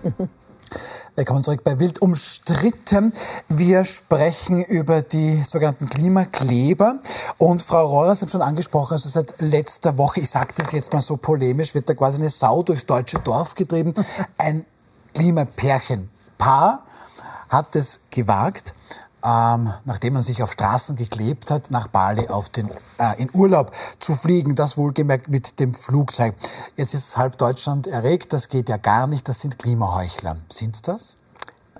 Willkommen zurück bei Wild umstritten. Wir sprechen über die sogenannten Klimakleber. Und Frau Rohrer, Sie haben schon angesprochen, also seit letzter Woche, ich sage das jetzt mal so polemisch, wird da quasi eine Sau durchs deutsche Dorf getrieben. Ein Klimapärchenpaar hat es gewagt, ähm, nachdem man sich auf Straßen geklebt hat, nach Bali auf den, äh, in Urlaub zu fliegen. Das wohlgemerkt mit dem Flugzeug. Jetzt ist halb Deutschland erregt. Das geht ja gar nicht. Das sind Klimaheuchler. Sind das?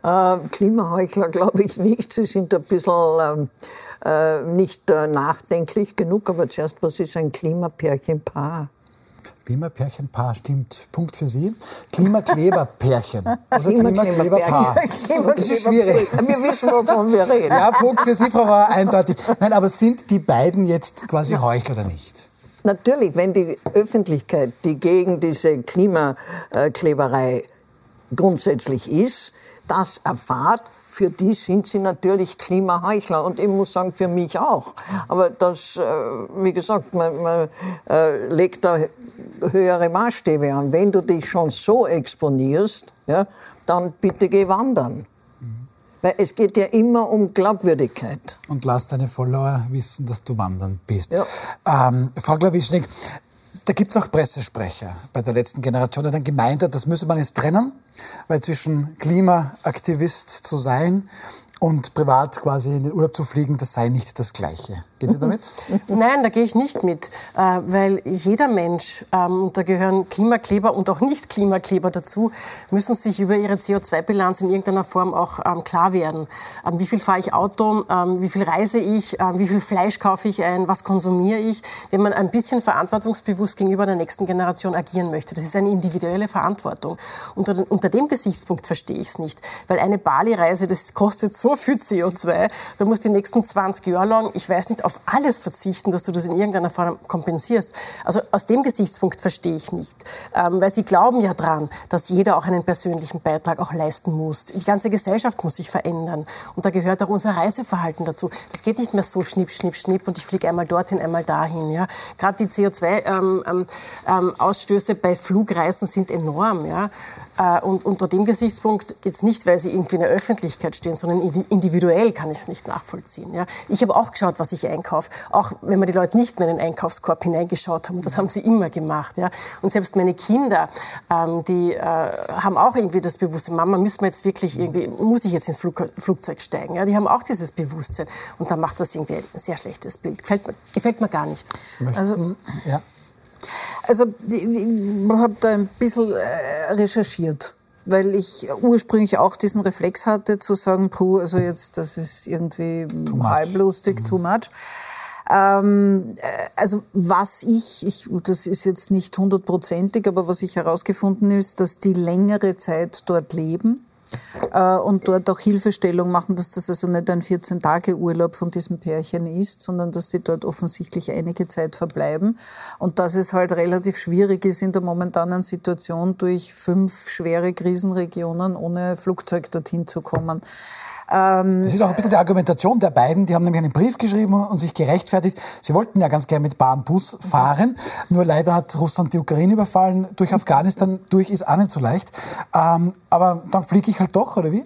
Äh, Klimaheuchler glaube ich nicht. Sie sind ein bisschen äh, äh, nicht äh, nachdenklich genug. Aber zuerst, was ist ein Klimapärchenpaar? Klimapärchenpaar, stimmt. Punkt für Sie. Klimakleberpärchen. Also Klimakleberpaar. Klima das ist schwierig. Wir wissen, wovon wir reden. Ja, Punkt für Sie, Frau Bauer, eindeutig. Nein, aber sind die beiden jetzt quasi Heuchler oder nicht? Natürlich, wenn die Öffentlichkeit, die gegen diese Klimakleberei grundsätzlich ist, das erfahrt, für die sind sie natürlich Klimaheuchler. Und ich muss sagen, für mich auch. Aber das, äh, wie gesagt, man, man äh, legt da höhere Maßstäbe an. Wenn du dich schon so exponierst, ja, dann bitte geh wandern. Weil es geht ja immer um Glaubwürdigkeit. Und lass deine Follower wissen, dass du wandern bist. Ja. Ähm, Frau Glawischnik, da gibt es auch Pressesprecher bei der letzten Generation, die dann gemeint hat, das müsse man jetzt trennen, weil zwischen Klimaaktivist zu sein und privat quasi in den Urlaub zu fliegen, das sei nicht das Gleiche. Geht Sie damit? Nein, da gehe ich nicht mit, äh, weil jeder Mensch, ähm, und da gehören Klimakleber und auch Nicht-Klimakleber dazu, müssen sich über ihre CO2-Bilanz in irgendeiner Form auch ähm, klar werden. Ähm, wie viel fahre ich Auto, wie viel reise ich, wie viel Fleisch kaufe ich ein, was konsumiere ich, wenn man ein bisschen verantwortungsbewusst gegenüber der nächsten Generation agieren möchte. Das ist eine individuelle Verantwortung. Unter, unter dem Gesichtspunkt verstehe ich es nicht, weil eine Bali-Reise, das kostet so viel CO2, da muss die nächsten 20 Jahre lang, ich weiß nicht, auf alles verzichten, dass du das in irgendeiner Form kompensierst. Also aus dem Gesichtspunkt verstehe ich nicht. Ähm, weil sie glauben ja dran, dass jeder auch einen persönlichen Beitrag auch leisten muss. Die ganze Gesellschaft muss sich verändern. Und da gehört auch unser Reiseverhalten dazu. Es geht nicht mehr so schnipp, schnipp, schnipp und ich fliege einmal dorthin, einmal dahin. Ja? Gerade die CO2-Ausstöße ähm, ähm, bei Flugreisen sind enorm. Ja? Äh, und unter dem Gesichtspunkt, jetzt nicht, weil sie irgendwie in der Öffentlichkeit stehen, sondern individuell kann ich es nicht nachvollziehen. Ja. Ich habe auch geschaut, was ich einkaufe, auch wenn mir die Leute nicht mehr in den Einkaufskorb hineingeschaut haben. Das haben sie immer gemacht. Ja. Und selbst meine Kinder, ähm, die äh, haben auch irgendwie das Bewusstsein, Mama, müssen wir jetzt wirklich irgendwie, muss ich jetzt ins Flug, Flugzeug steigen? Ja. Die haben auch dieses Bewusstsein. Und dann macht das irgendwie ein sehr schlechtes Bild. Gefällt, gefällt mir gar nicht. Also, ja. Also ich habe da ein bisschen äh, recherchiert, weil ich ursprünglich auch diesen Reflex hatte zu sagen, puh, also jetzt das ist irgendwie halblustig, mhm. too much. Ähm, äh, also was ich, ich, das ist jetzt nicht hundertprozentig, aber was ich herausgefunden ist, dass die längere Zeit dort leben, äh, und dort auch Hilfestellung machen, dass das also nicht ein 14-Tage-Urlaub von diesem Pärchen ist, sondern dass die dort offensichtlich einige Zeit verbleiben und dass es halt relativ schwierig ist in der momentanen Situation durch fünf schwere Krisenregionen ohne Flugzeug dorthin zu kommen. Ähm, das ist auch ein bisschen die Argumentation der beiden. Die haben nämlich einen Brief geschrieben und sich gerechtfertigt. Sie wollten ja ganz gerne mit Bahn, Bus fahren. Nur leider hat Russland die Ukraine überfallen. Durch Afghanistan durch ist auch nicht so leicht. Ähm, aber dann fliege ich halt doch, oder wie?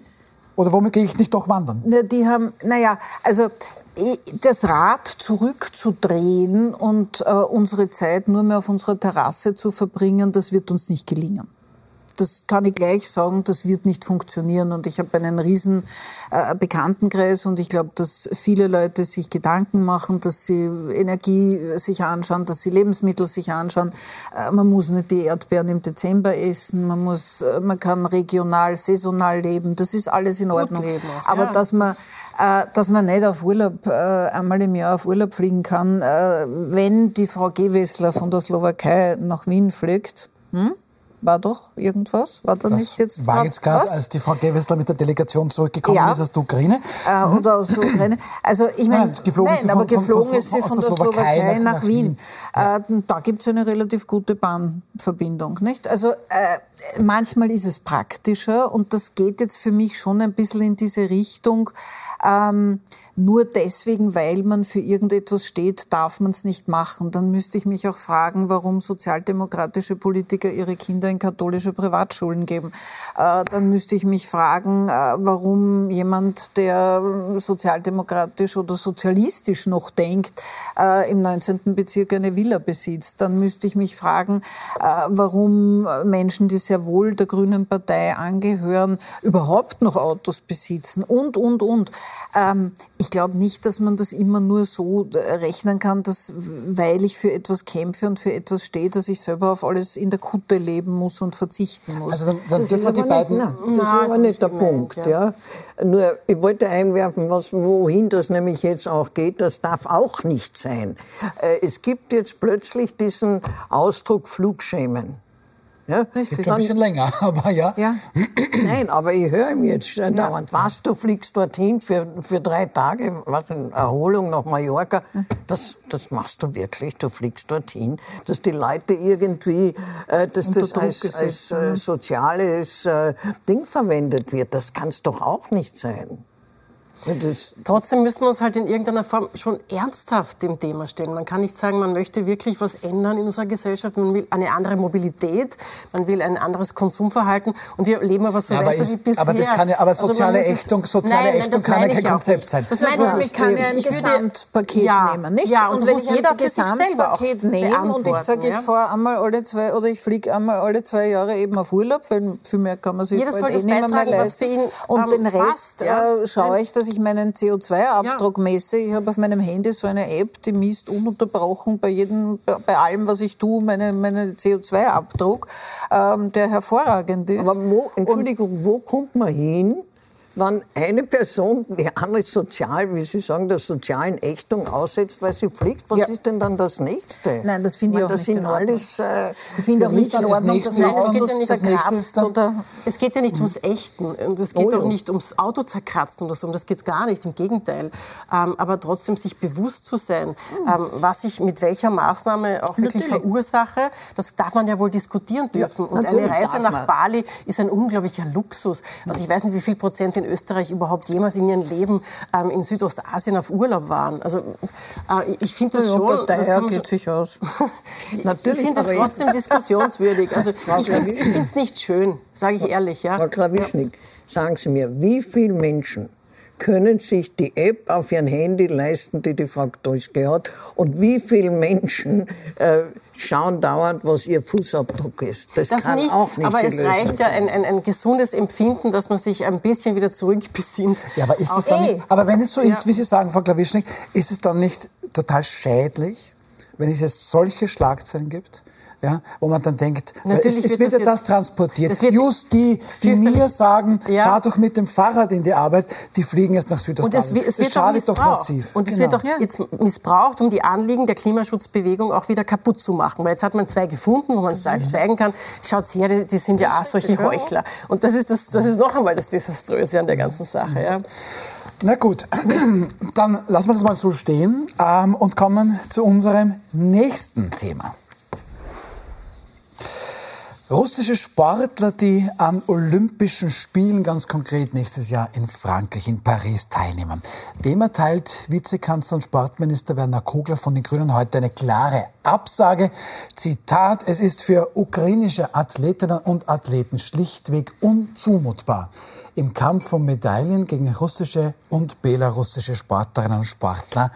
Oder womit gehe ich nicht doch wandern? Ja, die haben, naja, also das Rad zurückzudrehen und äh, unsere Zeit nur mehr auf unserer Terrasse zu verbringen, das wird uns nicht gelingen das kann ich gleich sagen, das wird nicht funktionieren. Und ich habe einen riesen äh, Bekanntenkreis und ich glaube, dass viele Leute sich Gedanken machen, dass sie Energie sich anschauen, dass sie Lebensmittel sich anschauen. Äh, man muss nicht die Erdbeeren im Dezember essen, man muss, äh, man kann regional, saisonal leben. Das ist alles in Ordnung. Auch, Aber ja. dass man äh, dass man nicht auf Urlaub, äh, einmal im Jahr auf Urlaub fliegen kann, äh, wenn die Frau Gewessler von der Slowakei nach Wien fliegt. Hm? War doch irgendwas? War da das nicht jetzt War jetzt gerade, als die Frau Gewessler mit der Delegation zurückgekommen ja. ist aus der Ukraine? Äh, mhm. Oder aus der Ukraine. Also ich meine, nein, geflogen nein, aber geflogen ist sie von, von, der, der Slowakei nach, nach Wien. Wien. Ja. Äh, da gibt es eine relativ gute Bahnverbindung. Nicht? Also äh, manchmal ist es praktischer und das geht jetzt für mich schon ein bisschen in diese Richtung. Ähm, nur deswegen, weil man für irgendetwas steht, darf man es nicht machen. Dann müsste ich mich auch fragen, warum sozialdemokratische Politiker ihre Kinder in katholische Privatschulen geben. Äh, dann müsste ich mich fragen, äh, warum jemand, der sozialdemokratisch oder sozialistisch noch denkt, äh, im 19. Bezirk eine Villa besitzt. Dann müsste ich mich fragen, warum Menschen, die sehr wohl der Grünen Partei angehören, überhaupt noch Autos besitzen und, und, und. Ähm, ich glaube nicht, dass man das immer nur so äh, rechnen kann, dass weil ich für etwas kämpfe und für etwas stehe, dass ich selber auf alles in der Kutte leben muss und verzichten muss. Also dann, dann dürfen die beiden. Nicht, nein, das ist aber nicht der Punkt. Ja. ja. Nur, ich wollte einwerfen, was, wohin das nämlich jetzt auch geht, das darf auch nicht sein. Äh, es gibt jetzt plötzlich diesen Ausdruck Flugschämen. Ja? Richtig. Schon ein bisschen länger, aber ja. ja. Nein, aber ich höre ihm jetzt ja. dauernd, was, du fliegst dorthin für, für drei Tage, was, Erholung nach Mallorca. Das, das machst du wirklich, du fliegst dorthin, dass die Leute irgendwie, äh, dass das als, als äh, soziales äh, Ding verwendet wird. Das kann es doch auch nicht sein. Trotzdem müssen wir uns halt in irgendeiner Form schon ernsthaft dem Thema stellen. Man kann nicht sagen, man möchte wirklich was ändern in unserer Gesellschaft. Man will eine andere Mobilität, man will ein anderes Konsumverhalten und wir leben aber so ja, weiter aber ist, wie bisher. Aber das kann ja, aber also soziale also Ächtung, soziale nein, Ächtung kann ja kein Konzept sein. Das meine ich, ich kann ja ein Gesamtpaket ja, nehmen, nicht? Ja, und, und wenn ich jeder ein Gesamtpaket nehme und ich sage, ich fahre einmal alle zwei oder ich fliege einmal alle zwei Jahre eben auf Urlaub, weil viel mehr kann man sich Jeder bald eh nicht mehr leisten. Und den Rest äh, schaue ich, dass ich meinen CO2-Abdruck ja. messe. Ich habe auf meinem Handy so eine App, die misst ununterbrochen bei jedem, bei allem, was ich tue, meine, meine CO2-Abdruck, ähm, der hervorragend ist. Aber wo, Entschuldigung, Und, wo kommt man hin, wenn eine Person die andere sozial, wie Sie sagen, der sozialen Ächtung aussetzt, weil sie fliegt, was ja. ist denn dann das Nächste? Nein, das finde ich, ich auch das nicht in Ordnung. Alles, äh, ich finde auch nicht in Ordnung, dass man anders zerkratzt. Oder es geht ja nicht ums Ächten und es geht oh, auch ja. nicht ums Auto zerkratzen oder so, um das geht es gar nicht, im Gegenteil. Ähm, aber trotzdem sich bewusst zu sein, mhm. ähm, was ich mit welcher Maßnahme auch wirklich Natürlich. verursache, das darf man ja wohl diskutieren dürfen. Ja, und eine Reise nach Bali ist ein unglaublicher Luxus. Also ich weiß nicht, wie viel Prozent in in Österreich überhaupt jemals in ihrem Leben ähm, in Südostasien auf Urlaub waren. Also äh, ich finde das ja, schon... Daher das geht sich aus. Natürlich, ich finde das trotzdem diskussionswürdig. Also ich finde es nicht schön, sage ich ehrlich. Ja. Frau Klawischnik, sagen Sie mir, wie viele Menschen können sich die App auf ihrem Handy leisten, die die Frau Dolske hat? Und wie viele Menschen äh, schauen dauernd, was ihr Fußabdruck ist? Das, das kann nicht, auch nicht Aber es Lösung reicht ja ein, ein, ein, gesundes Empfinden, dass man sich ein bisschen wieder zurückbesinnt. Ja, aber, ist das dann nicht, aber wenn es so ist, wie Sie sagen, Frau Klawischnik, ist es dann nicht total schädlich, wenn es jetzt solche Schlagzeilen gibt? Ja, wo man dann denkt, es, es, wird ja das transportiert. Das Just die, die mir sagen, ja. fahr doch mit dem Fahrrad in die Arbeit, die fliegen jetzt nach Südostasien. Und es, es wird schadet doch massiv. Und es genau. wird doch jetzt missbraucht, um die Anliegen der Klimaschutzbewegung auch wieder kaputt zu machen. Weil jetzt hat man zwei gefunden, wo man es mhm. zeigen kann, schaut her, die, die sind ja auch solche Heuchler. Und das ist, das, das ist noch einmal das Desaströse an der ganzen Sache. Ja. Na gut, dann lassen wir das mal so stehen ähm, und kommen zu unserem nächsten Thema. Russische Sportler, die an Olympischen Spielen ganz konkret nächstes Jahr in Frankreich, in Paris teilnehmen. Dem erteilt Vizekanzler und Sportminister Werner Kogler von den Grünen heute eine klare Absage. Zitat, es ist für ukrainische Athletinnen und Athleten schlichtweg unzumutbar, im Kampf um Medaillen gegen russische und belarussische Sportlerinnen und Sportler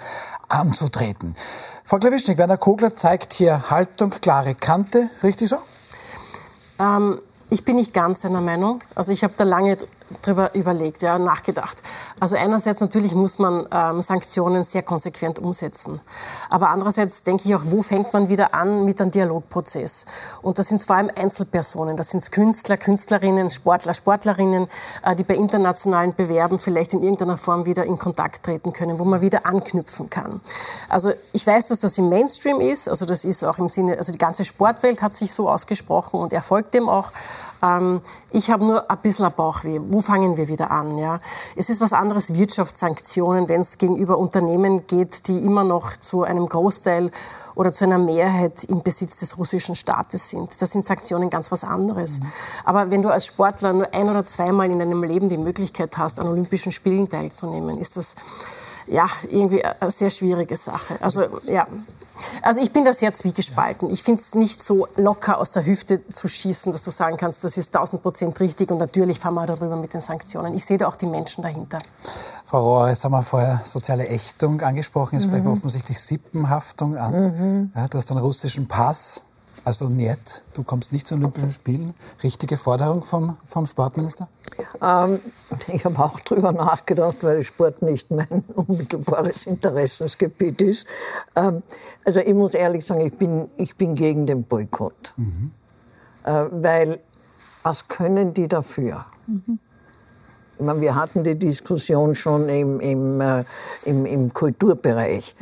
anzutreten. Frau Klawischnik, Werner Kogler zeigt hier Haltung, klare Kante, richtig so? Ähm, ich bin nicht ganz seiner Meinung. Also ich habe da lange drüber überlegt, ja, nachgedacht. Also einerseits natürlich muss man ähm, Sanktionen sehr konsequent umsetzen. Aber andererseits denke ich auch, wo fängt man wieder an mit einem Dialogprozess? Und das sind vor allem Einzelpersonen. Das sind Künstler, Künstlerinnen, Sportler, Sportlerinnen, äh, die bei internationalen Bewerben vielleicht in irgendeiner Form wieder in Kontakt treten können, wo man wieder anknüpfen kann. Also ich weiß, dass das im Mainstream ist. Also das ist auch im Sinne, also die ganze Sportwelt hat sich so ausgesprochen und erfolgt dem auch. Ähm, ich habe nur ein bisschen Bauchweh. Wo fangen wir wieder an? Ja? Es ist was anderes Wirtschaftssanktionen, wenn es gegenüber Unternehmen geht, die immer noch zu einem Großteil oder zu einer Mehrheit im Besitz des russischen Staates sind. Das sind Sanktionen ganz was anderes. Mhm. Aber wenn du als Sportler nur ein oder zweimal in deinem Leben die Möglichkeit hast, an Olympischen Spielen teilzunehmen, ist das ja, irgendwie eine sehr schwierige Sache. Also, ja. Also ich bin da sehr zwiegespalten. Ich finde es nicht so locker aus der Hüfte zu schießen, dass du sagen kannst, das ist 1000 Prozent richtig und natürlich fahren wir darüber mit den Sanktionen. Ich sehe da auch die Menschen dahinter. Frau Rohr, jetzt haben wir vorher soziale Ächtung angesprochen, jetzt sprechen wir mhm. offensichtlich Sippenhaftung an. Mhm. Ja, du hast einen russischen Pass, also nicht, du kommst nicht zu Olympischen Spielen. Richtige Forderung vom, vom Sportminister? Ähm, ich habe auch darüber nachgedacht, weil Sport nicht mein unmittelbares Interessensgebiet ist. Ähm, also ich muss ehrlich sagen, ich bin, ich bin gegen den Boykott. Mhm. Äh, weil was können die dafür? Mhm. Meine, wir hatten die Diskussion schon im, im, äh, im, im Kulturbereich.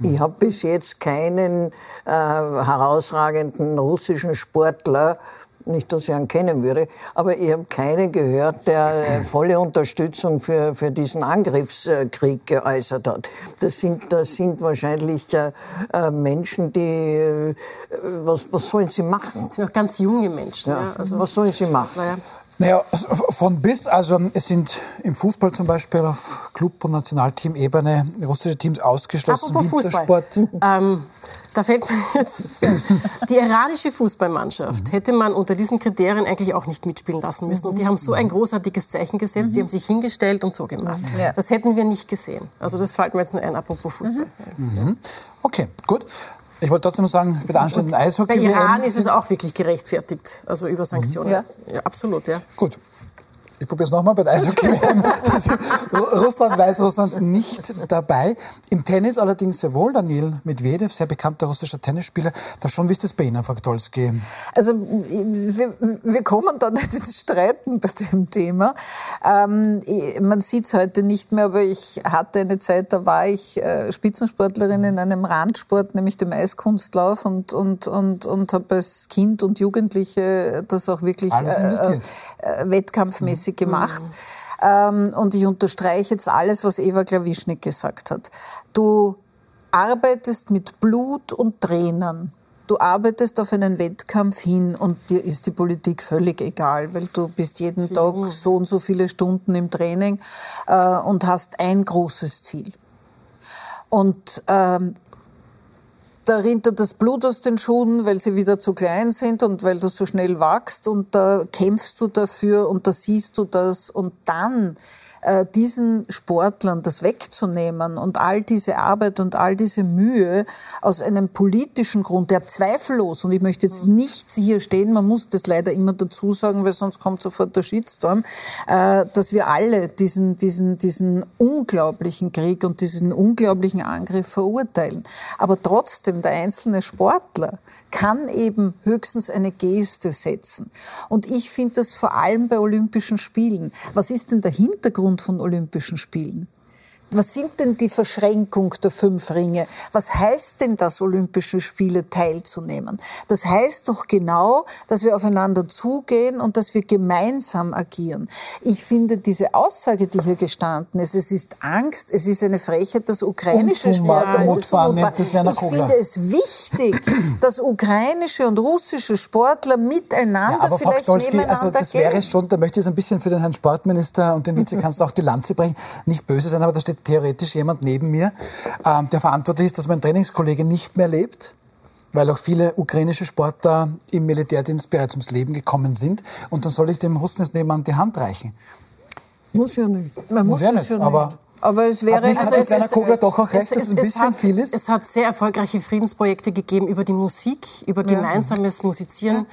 Ich, ich habe bis jetzt keinen äh, herausragenden russischen Sportler nicht, dass ich ihn kennen würde, aber ich habe keinen gehört, der äh, volle Unterstützung für, für diesen Angriffskrieg geäußert hat. Das sind, das sind wahrscheinlich äh, äh Menschen, die, äh, was, was sollen sie machen? Das sind auch ganz junge Menschen. Ja. ja. Also, was sollen sie machen? Naja. Naja, von bis, also es sind im Fußball zum Beispiel auf Club- und Nationalteam-Ebene russische Teams ausgeschlossen. Apropos Fußball. Ähm, da fällt mir jetzt die iranische Fußballmannschaft hätte man unter diesen Kriterien eigentlich auch nicht mitspielen lassen müssen. Und die haben so ein großartiges Zeichen gesetzt, die haben sich hingestellt und so gemacht. Das hätten wir nicht gesehen. Also das fällt mir jetzt nur ein, apropos Fußball. Mhm. Okay, gut. Ich wollte trotzdem sagen, bei der anstehenden Eishockey. Bei Iran ist es auch wirklich gerechtfertigt, also über Sanktionen. Ja. ja absolut, ja. Gut. Ich probiere es nochmal bei der Eishockey. Russland, Weißrussland nicht dabei. Im Tennis allerdings sehr wohl. Daniel Medvedev, sehr bekannter russischer Tennisspieler. Da schon, wie ist das bei Ihnen, Frau Gtolski? Also, wir, wir, kommen da nicht ins Streiten bei dem Thema. Ähm, man sieht es heute nicht mehr, aber ich hatte eine Zeit, da war ich äh, Spitzensportlerin in einem Randsport, nämlich dem Eiskunstlauf und, und, und, und habe als Kind und Jugendliche das auch wirklich äh, äh, wettkampfmäßig regelmäßig gemacht. Mhm. Und ich unterstreiche jetzt alles, was Eva Klawischnik gesagt hat. Du arbeitest mit Blut und Tränen. Du arbeitest auf einen Wettkampf hin und dir ist die Politik völlig egal, weil du bist jeden Tag so und so viele Stunden im Training äh, und hast ein großes Ziel. Und ähm, da rinnt das Blut aus den Schuhen, weil sie wieder zu klein sind und weil du so schnell wachst und da kämpfst du dafür und da siehst du das und dann diesen Sportlern das wegzunehmen und all diese Arbeit und all diese Mühe aus einem politischen Grund, der zweifellos, und ich möchte jetzt mhm. nicht hier stehen, man muss das leider immer dazu sagen, weil sonst kommt sofort der Shitstorm, äh, dass wir alle diesen, diesen, diesen unglaublichen Krieg und diesen unglaublichen Angriff verurteilen. Aber trotzdem, der einzelne Sportler kann eben höchstens eine Geste setzen. Und ich finde das vor allem bei Olympischen Spielen. Was ist denn der Hintergrund von Olympischen Spielen? Was sind denn die Verschränkung der fünf Ringe? Was heißt denn das, Olympische Spiele teilzunehmen? Das heißt doch genau, dass wir aufeinander zugehen und dass wir gemeinsam agieren. Ich finde diese Aussage, die hier gestanden ist, es ist Angst, es ist eine Frechheit, das ukrainische Sportler. Ich finde es wichtig, dass ukrainische und russische Sportler miteinander ja, aber vielleicht Frau Stolzki, also das wäre schon, da möchte ich ein bisschen für den Herrn Sportminister und den Vizekanzler auch die Lanze bringen, nicht böse sein, aber da steht theoretisch jemand neben mir, ähm, der verantwortlich ist, dass mein Trainingskollege nicht mehr lebt, weil auch viele ukrainische Sportler im Militärdienst bereits ums Leben gekommen sind. Und dann soll ich dem jetzt nebenan die Hand reichen. Muss ja nicht. Man muss, muss ja nicht, ja nicht. aber aber es wäre... Hat, also hat Werner Kogler doch auch recht, es, dass es ein bisschen hat, viel ist? Es hat sehr erfolgreiche Friedensprojekte gegeben über die Musik, über gemeinsames Musizieren. Ja.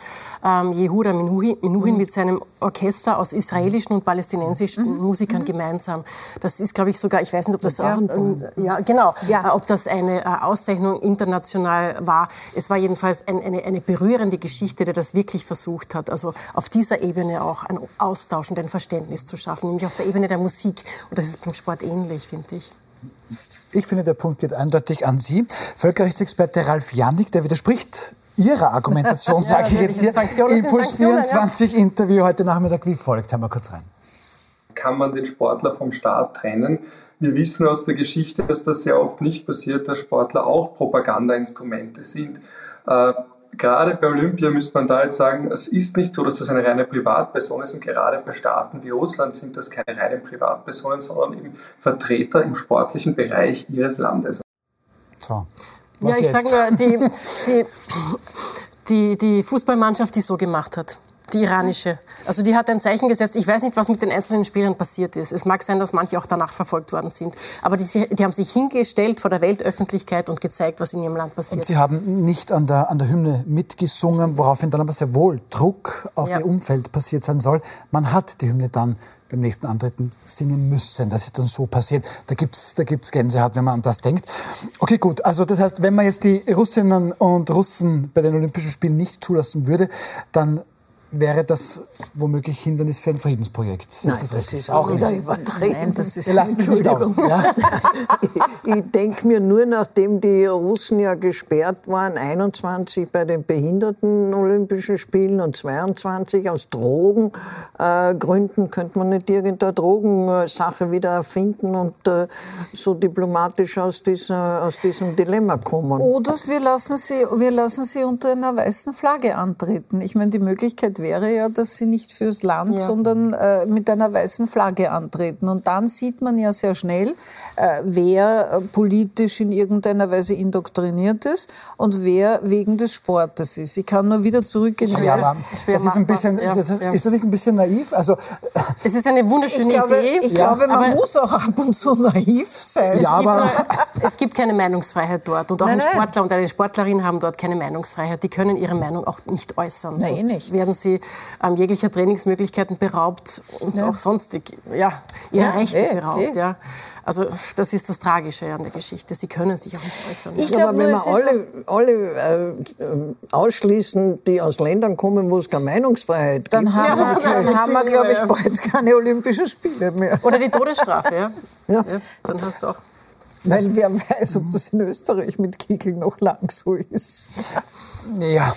Ähm, Yehuda Minuhin, Minuhin mhm. mit seinem Orchester aus israelischen und palästinensischen mhm. Musikern mhm. gemeinsam. Das ist, glaube ich, sogar, ich weiß nicht, ob das auch... Ähm, ja, genau. Ja. Äh, ob das eine äh, Auszeichnung international war. Es war jedenfalls ein, eine, eine berührende Geschichte, der das wirklich versucht hat. Also auf dieser Ebene auch einen Austausch und ein Verständnis zu schaffen, nämlich auf der Ebene der Musik. Und das ist beim Sport ähnlich ähnlich, finde ich. Ich finde, der Punkt geht eindeutig an Sie. Völkerrechtsexperte Ralf Jannik, der widerspricht Ihrer Argumentation, sage ich jetzt hier. Impuls 24 ja. Interview heute Nachmittag wie folgt. Haben wir kurz rein. Kann man den Sportler vom Staat trennen? Wir wissen aus der Geschichte, dass das sehr oft nicht passiert, dass Sportler auch Propagandainstrumente sind. Äh, gerade bei Olympia müsste man da jetzt sagen, es ist nicht so, dass das eine reine Privatperson ist und gerade bei Staaten wie Russland sind das keine reinen Privatpersonen, sondern eben Vertreter im sportlichen Bereich ihres Landes. So. Ja, ich sage nur, die, die, die, die Fußballmannschaft, die so gemacht hat die iranische. Also die hat ein Zeichen gesetzt. Ich weiß nicht, was mit den einzelnen Spielern passiert ist. Es mag sein, dass manche auch danach verfolgt worden sind. Aber die, die haben sich hingestellt vor der Weltöffentlichkeit und gezeigt, was in ihrem Land passiert. Und sie haben nicht an der, an der Hymne mitgesungen, woraufhin dann aber sehr wohl Druck auf ja. ihr Umfeld passiert sein soll. Man hat die Hymne dann beim nächsten Antreten singen müssen. Das ist dann so passiert. Da gibt es da gibt's Gänsehaut, wenn man an das denkt. Okay, gut. Also das heißt, wenn man jetzt die Russinnen und Russen bei den Olympischen Spielen nicht zulassen würde, dann wäre das womöglich Hindernis für ein Friedensprojekt. Nein, das, das ist auch wieder übertrieben. Nein, das ist, mich nicht aus. Ja? ich, ich denke mir nur, nachdem die Russen ja gesperrt waren, 21 bei den Behinderten Olympischen Spielen und 22 aus Drogengründen, äh, könnte man nicht irgendeine Drogensache wieder erfinden und äh, so diplomatisch aus, dieser, aus diesem Dilemma kommen. Oder wir lassen, sie, wir lassen sie unter einer weißen Flagge antreten. Ich meine, die Möglichkeit wäre ja, dass sie nicht fürs Land, ja. sondern äh, mit einer weißen Flagge antreten. Und dann sieht man ja sehr schnell, äh, wer äh, politisch in irgendeiner Weise indoktriniert ist und wer wegen des Sportes ist. Ich kann nur wieder zurückgehen. Ja, aber das ist, ein bisschen, das ist, ist, das nicht ein bisschen naiv? Also, es ist eine wunderschöne ich glaube, Idee. Ich glaube, man muss auch ab und zu naiv sein. Ja, es, aber gibt, es gibt keine Meinungsfreiheit dort. Und auch nein, ein Sportler und eine Sportlerin haben dort keine Meinungsfreiheit. Die können ihre Meinung auch nicht äußern. Nein, Sonst nicht. werden sie ähm, jeglicher Trainingsmöglichkeiten beraubt und ja. auch sonstig ja, ihre ja, Rechte eh, beraubt. Eh. Ja. Also das ist das Tragische an der Geschichte. Sie können sich auch nicht äußern. Ich glaube, wenn wir alle, alle äh, ausschließen, die aus Ländern kommen, wo es keine Meinungsfreiheit dann gibt, haben ja, wir, dann haben wir, glaube ich, bald keine Olympischen Spiele mehr. Oder die Todesstrafe, ja. ja. ja dann hast du auch weil wer weiß, ob das in Österreich mit Kegel noch lang so ist. Ja,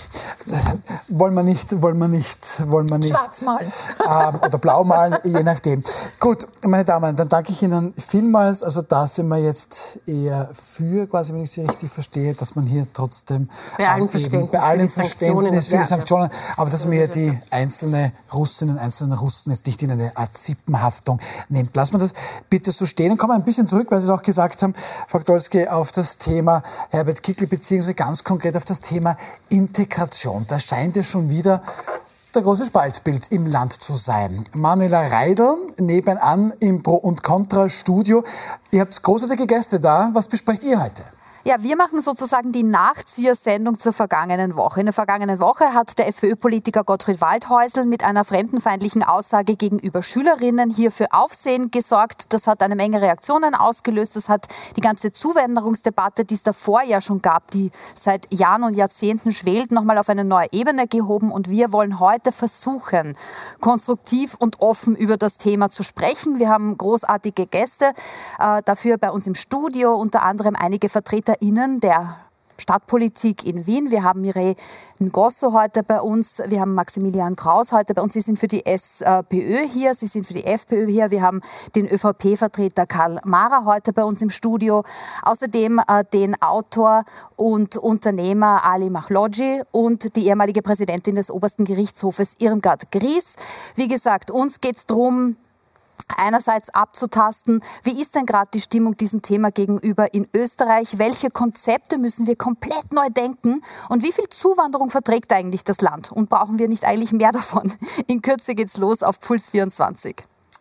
wollen wir nicht, wollen wir nicht, wollen wir nicht. Schwarz malen. Ähm, oder blau malen, je nachdem. Gut, meine Damen, dann danke ich Ihnen vielmals. Also da sind wir jetzt eher für, quasi, wenn ich Sie richtig verstehe, dass man hier trotzdem bei allen Verständnis, bei allen für Verständnis für die Sanktionen, aber dass man hier die einzelne Russinnen, einzelnen Russen jetzt nicht in eine Art Sippenhaftung nimmt. Lassen wir das bitte so stehen und kommen ein bisschen zurück, weil Sie es auch gesagt haben, Frau Dolski, auf das Thema Herbert Kickl, beziehungsweise ganz konkret auf das Thema Integration. Da scheint es schon wieder der große Spaltbild im Land zu sein. Manuela Reidel nebenan im Pro- und Contra-Studio. Ihr habt großartige Gäste da. Was besprecht ihr heute? Ja, wir machen sozusagen die Nachziehersendung zur vergangenen Woche. In der vergangenen Woche hat der FPÖ-Politiker Gottfried Waldhäusl mit einer fremdenfeindlichen Aussage gegenüber Schülerinnen hier für Aufsehen gesorgt. Das hat eine Menge Reaktionen ausgelöst. Das hat die ganze Zuwanderungsdebatte, die es davor ja schon gab, die seit Jahren und Jahrzehnten schwelt, nochmal auf eine neue Ebene gehoben. Und wir wollen heute versuchen, konstruktiv und offen über das Thema zu sprechen. Wir haben großartige Gäste äh, dafür bei uns im Studio, unter anderem einige Vertreter VertreterInnen der Stadtpolitik in Wien. Wir haben Mireille Ngosso heute bei uns. Wir haben Maximilian Kraus heute bei uns. Sie sind für die SPÖ hier. Sie sind für die FPÖ hier. Wir haben den ÖVP-Vertreter Karl Mara heute bei uns im Studio. Außerdem äh, den Autor und Unternehmer Ali Machlodji und die ehemalige Präsidentin des obersten Gerichtshofes Irmgard Gries. Wie gesagt, uns geht es darum, einerseits abzutasten, wie ist denn gerade die Stimmung diesem Thema gegenüber in Österreich? Welche Konzepte müssen wir komplett neu denken? Und wie viel Zuwanderung verträgt eigentlich das Land? Und brauchen wir nicht eigentlich mehr davon? In Kürze geht's los auf Puls 24.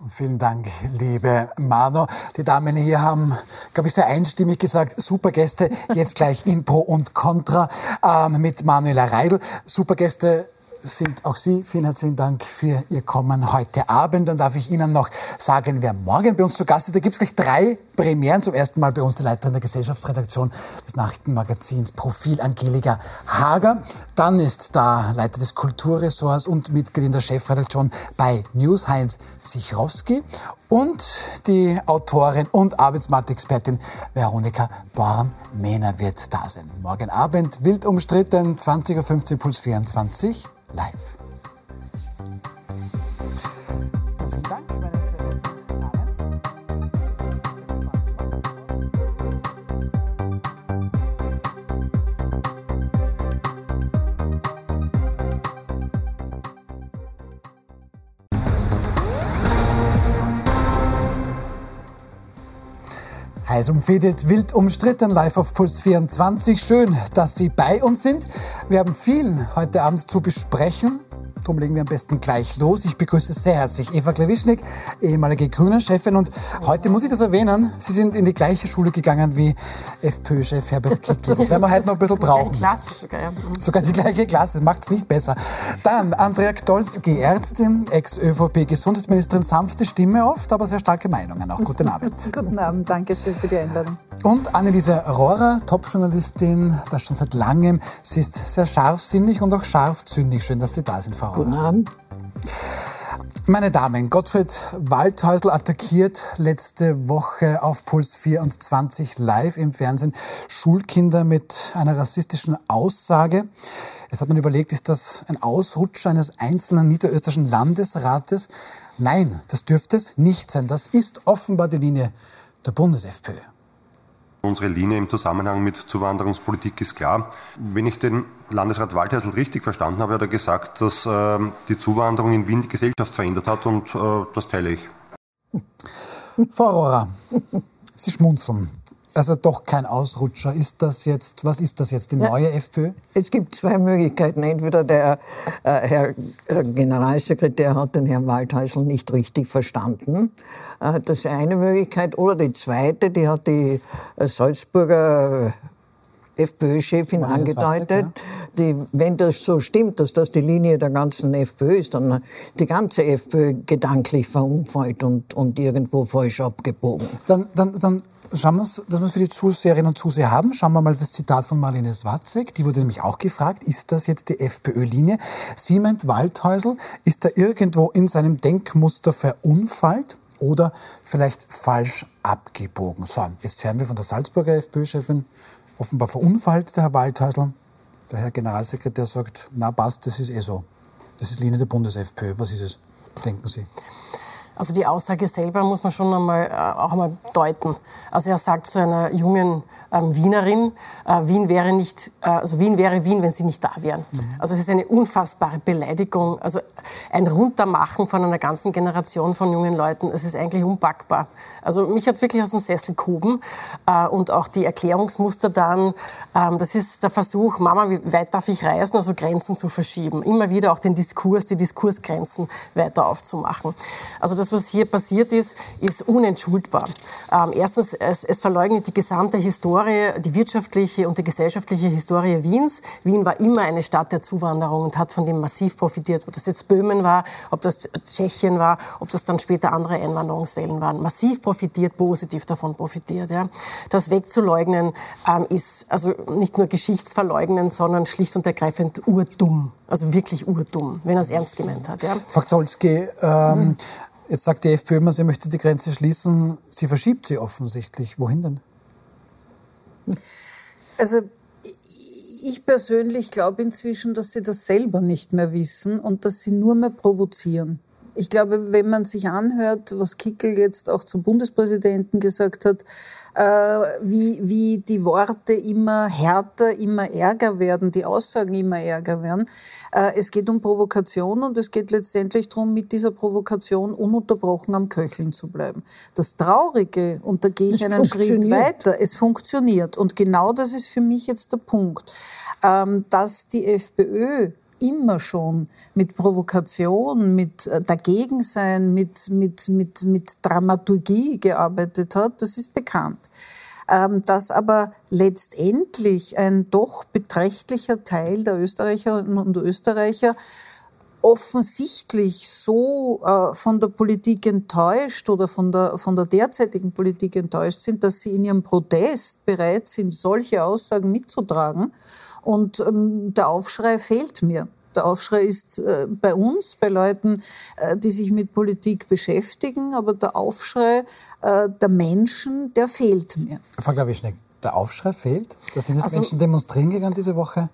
Vielen Dank, liebe Mano. Die Damen hier haben, glaube ich, sehr einstimmig gesagt, super Gäste, jetzt gleich in Pro und Contra ähm, mit Manuela Reidel. Super Gäste sind auch Sie. Vielen herzlichen Dank für Ihr Kommen heute Abend. Dann darf ich Ihnen noch sagen, wer morgen bei uns zu Gast ist. Da gibt es gleich drei Premieren. Zum ersten Mal bei uns die Leiterin der Gesellschaftsredaktion des Nachrichtenmagazins Profil Angelika Hager. Dann ist da Leiter des Kulturressorts und Mitglied in der Chefredaktion bei News Heinz Sichrowski. Und die Autorin und Arbeitsmarktexpertin Veronika Born-Mehner wird da sein. Morgen Abend wild umstritten, 20.15 Uhr Puls 24 live. Heiß umfädet, wild umstritten, live auf Puls 24. Schön, dass Sie bei uns sind. Wir haben viel heute Abend zu besprechen. Darum legen wir am besten gleich los. Ich begrüße sehr herzlich Eva Klawischnik, ehemalige Grünen-Chefin. Und heute muss ich das erwähnen, Sie sind in die gleiche Schule gegangen wie FPÖ-Chef Herbert Kickl. Das werden wir heute noch ein bisschen brauchen. Klasse sogar, ja. Sogar die gleiche Klasse, das macht es nicht besser. Dann Andrea Gdolski, Ärztin, Ex-ÖVP-Gesundheitsministerin, sanfte Stimme oft, aber sehr starke Meinungen auch. Guten Abend. Guten Abend, danke schön für die Einladung. Und Anneliese Rohrer, Top-Journalistin, das schon seit langem. Sie ist sehr scharfsinnig und auch scharfzündig. Schön, dass Sie da sind, Frau Rohrer. Guten Abend. Meine Damen, Gottfried Waldhäusl attackiert letzte Woche auf Puls 24 live im Fernsehen Schulkinder mit einer rassistischen Aussage. Jetzt hat man überlegt, ist das ein Ausrutscher eines einzelnen niederösterreichischen Landesrates? Nein, das dürfte es nicht sein. Das ist offenbar die Linie der Bundes-FPÖ. Unsere Linie im Zusammenhang mit Zuwanderungspolitik ist klar. Wenn ich den Landesrat Waldhäusl richtig verstanden habe, hat er gesagt, dass äh, die Zuwanderung in Wien die Gesellschaft verändert hat und äh, das teile ich. Frau Rohrer, Sie schmunzeln. Also doch kein Ausrutscher. Ist das jetzt, was ist das jetzt, die neue FPÖ? Es gibt zwei Möglichkeiten. Entweder der äh, Herr äh, Generalsekretär hat den Herrn Waldhäusl nicht richtig verstanden. Äh, das ist eine Möglichkeit. Oder die zweite, die hat die äh, Salzburger FPÖ-Chefin Watzek, angedeutet, die, wenn das so stimmt, dass das die Linie der ganzen FPÖ ist, dann die ganze FPÖ gedanklich verunfallt und, und irgendwo falsch abgebogen. Dann, dann, dann schauen wir uns, dass wir es für die Zuseherinnen und Zuseher haben. Schauen wir mal das Zitat von Marlene Swatzek. Die wurde nämlich auch gefragt, ist das jetzt die FPÖ-Linie? Sie meint, Waldhäusl ist da irgendwo in seinem Denkmuster verunfallt oder vielleicht falsch abgebogen. So, jetzt hören wir von der Salzburger FPÖ-Chefin, offenbar verunfallt, der Herr Waldhäusl. Der Herr Generalsekretär sagt, na passt, das ist eh so. Das ist Linie der Bundes-FPÖ. Was ist es, denken Sie? Also die Aussage selber muss man schon einmal, äh, auch einmal deuten. Also er sagt zu einer jungen ähm, Wienerin, äh, Wien wäre nicht, äh, also Wien wäre Wien, wenn sie nicht da wären. Also es ist eine unfassbare Beleidigung, also ein Runtermachen von einer ganzen Generation von jungen Leuten. Es ist eigentlich unpackbar. Also mich hat es wirklich aus dem Sessel gehoben äh, und auch die Erklärungsmuster dann. Ähm, das ist der Versuch, Mama, wie weit darf ich reisen? Also Grenzen zu verschieben. Immer wieder auch den Diskurs, die Diskursgrenzen weiter aufzumachen. Also das, was hier passiert ist, ist unentschuldbar. Ähm, erstens, es, es verleugnet die gesamte Historie, die wirtschaftliche und die gesellschaftliche Historie Wiens. Wien war immer eine Stadt der Zuwanderung und hat von dem massiv profitiert. Ob das jetzt Böhmen war, ob das Tschechien war, ob das dann später andere Einwanderungswellen waren. Massiv profitiert, positiv davon profitiert. Ja. Das wegzuleugnen ähm, ist also nicht nur geschichtsverleugnen, sondern schlicht und ergreifend urdumm. Also wirklich urdumm, wenn er es ernst gemeint hat. Ja. Frau Zolski, ähm, jetzt sagt die FPÖ immer, sie möchte die Grenze schließen. Sie verschiebt sie offensichtlich. Wohin denn? Also ich persönlich glaube inzwischen, dass sie das selber nicht mehr wissen und dass sie nur mehr provozieren. Ich glaube, wenn man sich anhört, was Kickel jetzt auch zum Bundespräsidenten gesagt hat, äh, wie, wie die Worte immer härter, immer ärger werden, die Aussagen immer ärger werden. Äh, es geht um Provokation und es geht letztendlich darum, mit dieser Provokation ununterbrochen am Köcheln zu bleiben. Das Traurige, und da gehe ich Es einen Schritt weiter, es funktioniert. Und genau das ist für mich jetzt der Punkt, ähm, dass die FPÖ immer schon mit Provokation, mit äh, Dagegensein, mit, mit, mit, mit Dramaturgie gearbeitet hat, das ist bekannt. Ähm, dass aber letztendlich ein doch beträchtlicher Teil der Österreicherinnen und Österreicher offensichtlich so äh, von der Politik enttäuscht oder von der, von der derzeitigen Politik enttäuscht sind, dass sie in ihrem Protest bereit sind, solche Aussagen mitzutragen. Und ähm, der Aufschrei fehlt mir. Der Aufschrei ist äh, bei uns, bei Leuten, äh, die sich mit Politik beschäftigen, aber der Aufschrei äh, der Menschen, der fehlt mir. Frau Klawischnik, der Aufschrei fehlt? Da sind jetzt Also- Menschen demonstrieren gegangen diese Woche?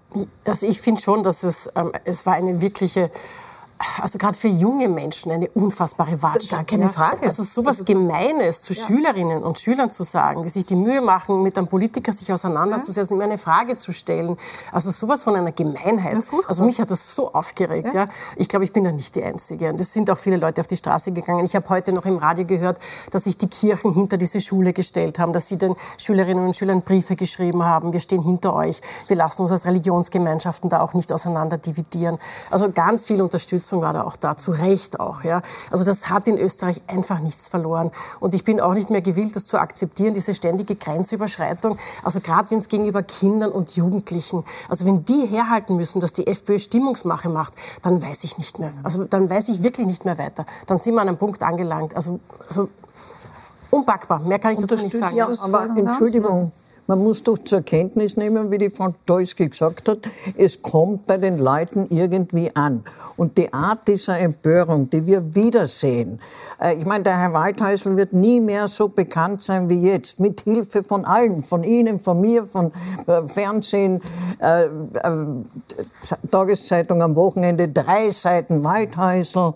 Also ich finde schon, dass es, ähm, es war eine wirkliche also gerade für junge Menschen eine unfassbare. Da, keine Frage. Also sowas Gemeines zu ja. Schülerinnen und Schülern zu sagen, die sich die Mühe machen, mit einem Politiker sich auseinanderzusetzen, ja. ihm eine Frage zu stellen. Also sowas von einer Gemeinheit. also mich hat das so aufgeregt. Ja. ja. Ich glaube, ich bin da nicht die Einzige. Und es sind auch viele Leute auf die Straße gegangen. Ich habe heute noch im Radio gehört, dass sich die Kirchen hinter diese Schule gestellt haben, dass sie den Schülerinnen und Schülern Briefe geschrieben haben. Wir stehen hinter euch. Wir lassen uns als Religionsgemeinschaften da auch nicht auseinander dividieren. Also ganz viel Unterstützung war da auch da, zu Recht auch. Ja. Also das hat in Österreich einfach nichts verloren. Und ich bin auch nicht mehr gewillt, das zu akzeptieren, diese ständige Grenzüberschreitung. Also gerade wenn es gegenüber Kindern und Jugendlichen, also wenn die herhalten müssen, dass die FPÖ Stimmungsmache macht, dann weiß ich nicht mehr. Also dann weiß ich wirklich nicht mehr weiter. Dann sind wir an einem Punkt angelangt. Also, also unpackbar. Mehr kann ich dazu nicht sagen. Ja, aber Entschuldigung. Man muss doch zur Kenntnis nehmen, wie die Frau Dolski gesagt hat, es kommt bei den Leuten irgendwie an. Und die Art dieser Empörung, die wir wiedersehen, äh, ich meine, der Herr Waldhäusl wird nie mehr so bekannt sein wie jetzt, mit Hilfe von allen, von Ihnen, von mir, von äh, Fernsehen, äh, äh, Tageszeitung am Wochenende, drei Seiten Waldhäusl.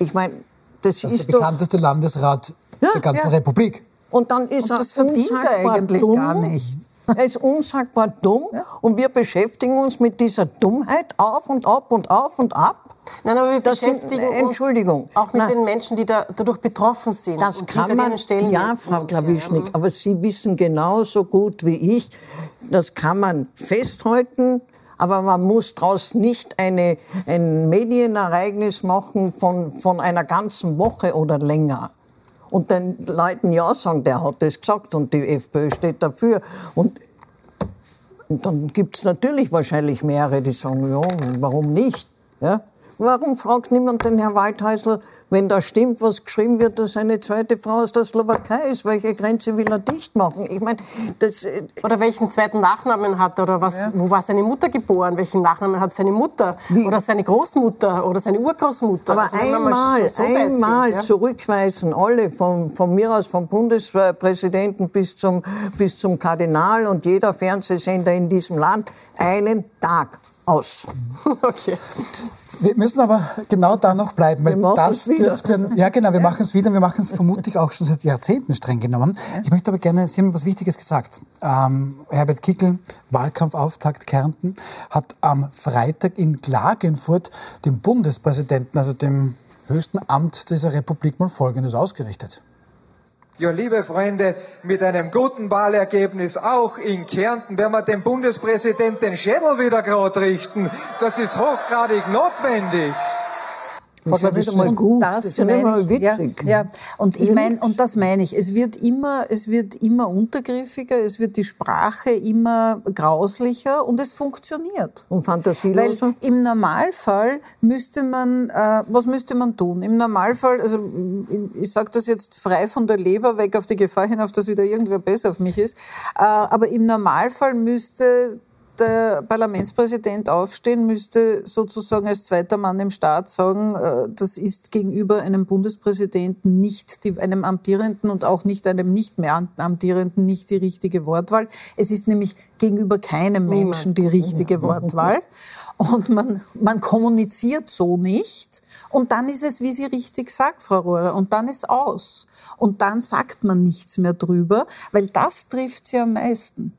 Ich meine, das, das ist der bekannteste Landesrat ja, der ganzen ja. Republik. Und dann ist und das er unsagbar er dumm. Gar nicht. Er ist unsagbar dumm ja. und wir beschäftigen uns mit dieser Dummheit auf und ab und auf und ab. Nein, aber wir das beschäftigen sind, Entschuldigung, uns auch mit Nein. den Menschen, die da, dadurch betroffen sind. Das kann man, ja, Frau Klawischnik, aber Sie wissen genauso gut wie ich, das kann man festhalten, aber man muss daraus nicht eine, ein Medienereignis machen von, von einer ganzen Woche oder länger und den Leuten ja sagen, der hat das gesagt und die FPÖ steht dafür. Und, dann gibt es natürlich wahrscheinlich mehrere, die sagen, ja, warum nicht? Ja? Warum fragt niemand den Herrn Waldhäusl, wenn da stimmt, was geschrieben wird, dass eine zweite Frau aus der Slowakei ist, welche Grenze will er dicht machen? Ich meine, das äh, oder welchen zweiten Nachnamen hat oder was, ja. wo war seine Mutter geboren? Welchen Nachnamen hat seine Mutter Wie? oder seine Großmutter oder seine Urgroßmutter? Aber also, einmal, so einmal sind, ja? zurückweisen, alle von, von mir aus vom Bundespräsidenten bis zum bis zum Kardinal und jeder Fernsehsender in diesem Land einen Tag aus. Okay. Wir müssen aber genau da noch bleiben, weil das dürfte, ja genau, wir ja. machen es wieder, wir machen es vermutlich auch schon seit Jahrzehnten streng genommen. Ja. Ich möchte aber gerne, Sie haben was Wichtiges gesagt. Ähm, Herbert Kickel, Wahlkampfauftakt Kärnten, hat am Freitag in Klagenfurt dem Bundespräsidenten, also dem höchsten Amt dieser Republik, mal Folgendes ausgerichtet. Ja, liebe Freunde, mit einem guten Wahlergebnis auch in Kärnten werden wir dem Bundespräsidenten den Schädel wieder gerade richten. Das ist hochgradig notwendig. Das ist wieder mal gut. Das, ist ja mal witzig. Ja, ja. Und ich meine, und das meine ich. Es wird immer, es wird immer untergriffiger, es wird die Sprache immer grauslicher und es funktioniert. Und fantasieloser? Weil im Normalfall müsste man, äh, was müsste man tun? Im Normalfall, also ich sage das jetzt frei von der Leber weg auf die Gefahr hinauf, dass wieder irgendwer besser auf mich ist, äh, aber im Normalfall müsste der Parlamentspräsident aufstehen, müsste sozusagen als zweiter Mann im Staat sagen, äh, das ist gegenüber einem Bundespräsidenten nicht, die, einem amtierenden und auch nicht einem nicht mehr amtierenden nicht die richtige Wortwahl. Es ist nämlich gegenüber keinem Menschen die richtige Wortwahl. Und man, man kommuniziert so nicht. Und dann ist es, wie Sie richtig sagt, Frau Rohrer, und dann ist aus. Und dann sagt man nichts mehr drüber, weil das trifft sie am meisten.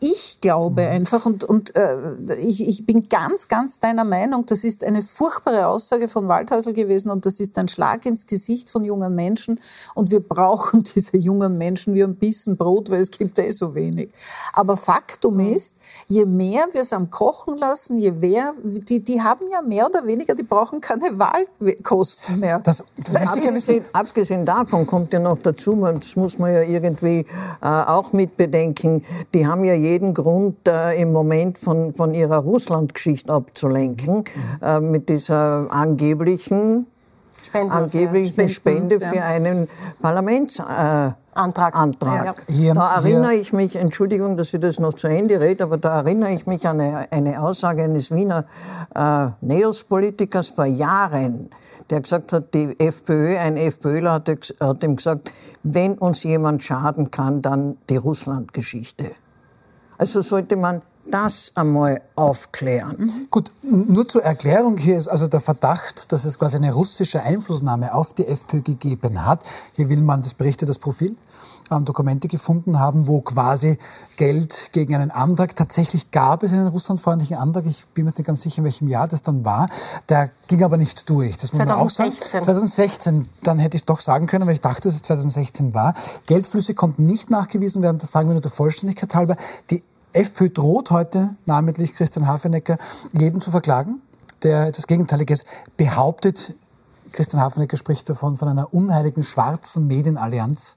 Ich glaube einfach, und, und äh, ich, ich bin ganz, ganz deiner Meinung, das ist eine furchtbare Aussage von Waldhäusl gewesen und das ist ein Schlag ins Gesicht von jungen Menschen. Und wir brauchen diese jungen Menschen wie ein bisschen Brot, weil es gibt eh so wenig. Aber Faktum mhm. ist, je mehr wir es am Kochen lassen, je mehr, die, die haben ja mehr oder weniger, die brauchen keine Wahlkosten mehr. Das, das abgesehen, abgesehen, davon kommt ja noch dazu, das muss man ja irgendwie äh, auch mit bedenken, die haben ja jeden Grund, äh, im Moment von, von ihrer Russland-Geschichte abzulenken, mhm. äh, mit dieser angeblichen Spenden, angeblichen ja. Spende für ja. einen Parlamentsantrag. Äh, Antrag. Antrag. Ja. Hier, da erinnere hier. ich mich, Entschuldigung, dass ich das noch zu Ende rede, aber da erinnere ich mich an eine, eine Aussage eines Wiener äh, Neos-Politikers vor Jahren, der gesagt hat, die FPÖ, ein FPÖler hat, hat ihm gesagt, wenn uns jemand schaden kann, dann die Russland-Geschichte. Also sollte man das einmal aufklären. Mhm. Gut, nur zur Erklärung, hier ist also der Verdacht, dass es quasi eine russische Einflussnahme auf die FPÖ gegeben hat. Hier will man, das berichtet das Profil, ähm, Dokumente gefunden haben, wo quasi Geld gegen einen Antrag, tatsächlich gab es einen russlandfreundlichen Antrag, ich bin mir nicht ganz sicher, in welchem Jahr das dann war, der ging aber nicht durch. Das muss 2016. man auch sagen. 2016, dann hätte ich es doch sagen können, weil ich dachte, dass es 2016 war. Geldflüsse konnten nicht nachgewiesen werden, das sagen wir nur der Vollständigkeit halber. Die FPÖ droht heute, namentlich Christian Hafenecker, jeden zu verklagen, der etwas Gegenteiliges behauptet. Christian Hafenecker spricht davon, von einer unheiligen schwarzen Medienallianz,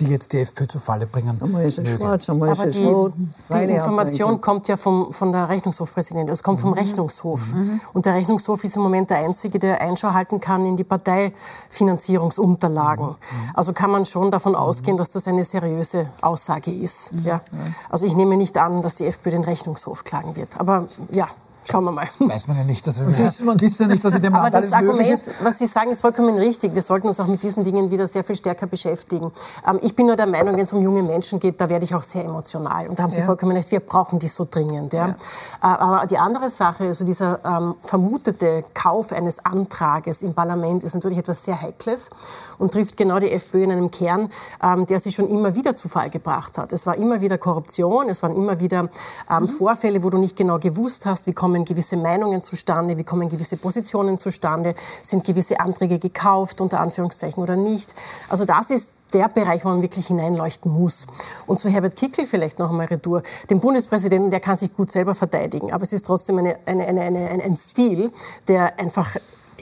die jetzt die FPÖ zu Falle bringen Einmal ist es schwarz, einmal ist es rot. Die Information kommt ja vom, von der Rechnungshofpräsidentin, es kommt mhm. vom Rechnungshof. Mhm. Und der Rechnungshof ist im Moment der Einzige, der Einschau halten kann in die Parteifinanzierungsunterlagen. Mhm. Also kann man schon davon ausgehen, dass das eine seriöse Aussage ist. Mhm. Ja. Also ich nehme nicht an, dass die FPÖ den Rechnungshof klagen wird. Aber ja, Schauen wir mal. Weiß man ja nicht. Also wir wissen, wissen ja nicht, was in dem Aber Land das Argument, ist. was Sie sagen, ist vollkommen richtig. Wir sollten uns auch mit diesen Dingen wieder sehr viel stärker beschäftigen. Ähm, ich bin nur der Meinung, wenn es um junge Menschen geht, da werde ich auch sehr emotional. Und da haben Sie ja. vollkommen recht, wir brauchen die so dringend. Ja. ja. Äh, aber die andere Sache, also dieser ähm, vermutete Kauf eines Antrages im Parlament ist natürlich etwas sehr Heikles und trifft genau die FPÖ in einem Kern, ähm, der sie schon immer wieder zu Fall gebracht hat. Es war immer wieder Korruption, es waren immer wieder ähm, mhm. Vorfälle, wo du nicht genau gewusst hast, wie kommen kommen gewisse Meinungen zustande, wie kommen gewisse Positionen zustande, sind gewisse Anträge gekauft, unter Anführungszeichen oder nicht. Also das ist der Bereich, wo man wirklich hineinleuchten muss. Und zu Herbert Kickl vielleicht noch einmal retour. Den Bundespräsidenten, der kann sich gut selber verteidigen, aber es ist trotzdem eine, eine, eine ein Stil, der einfach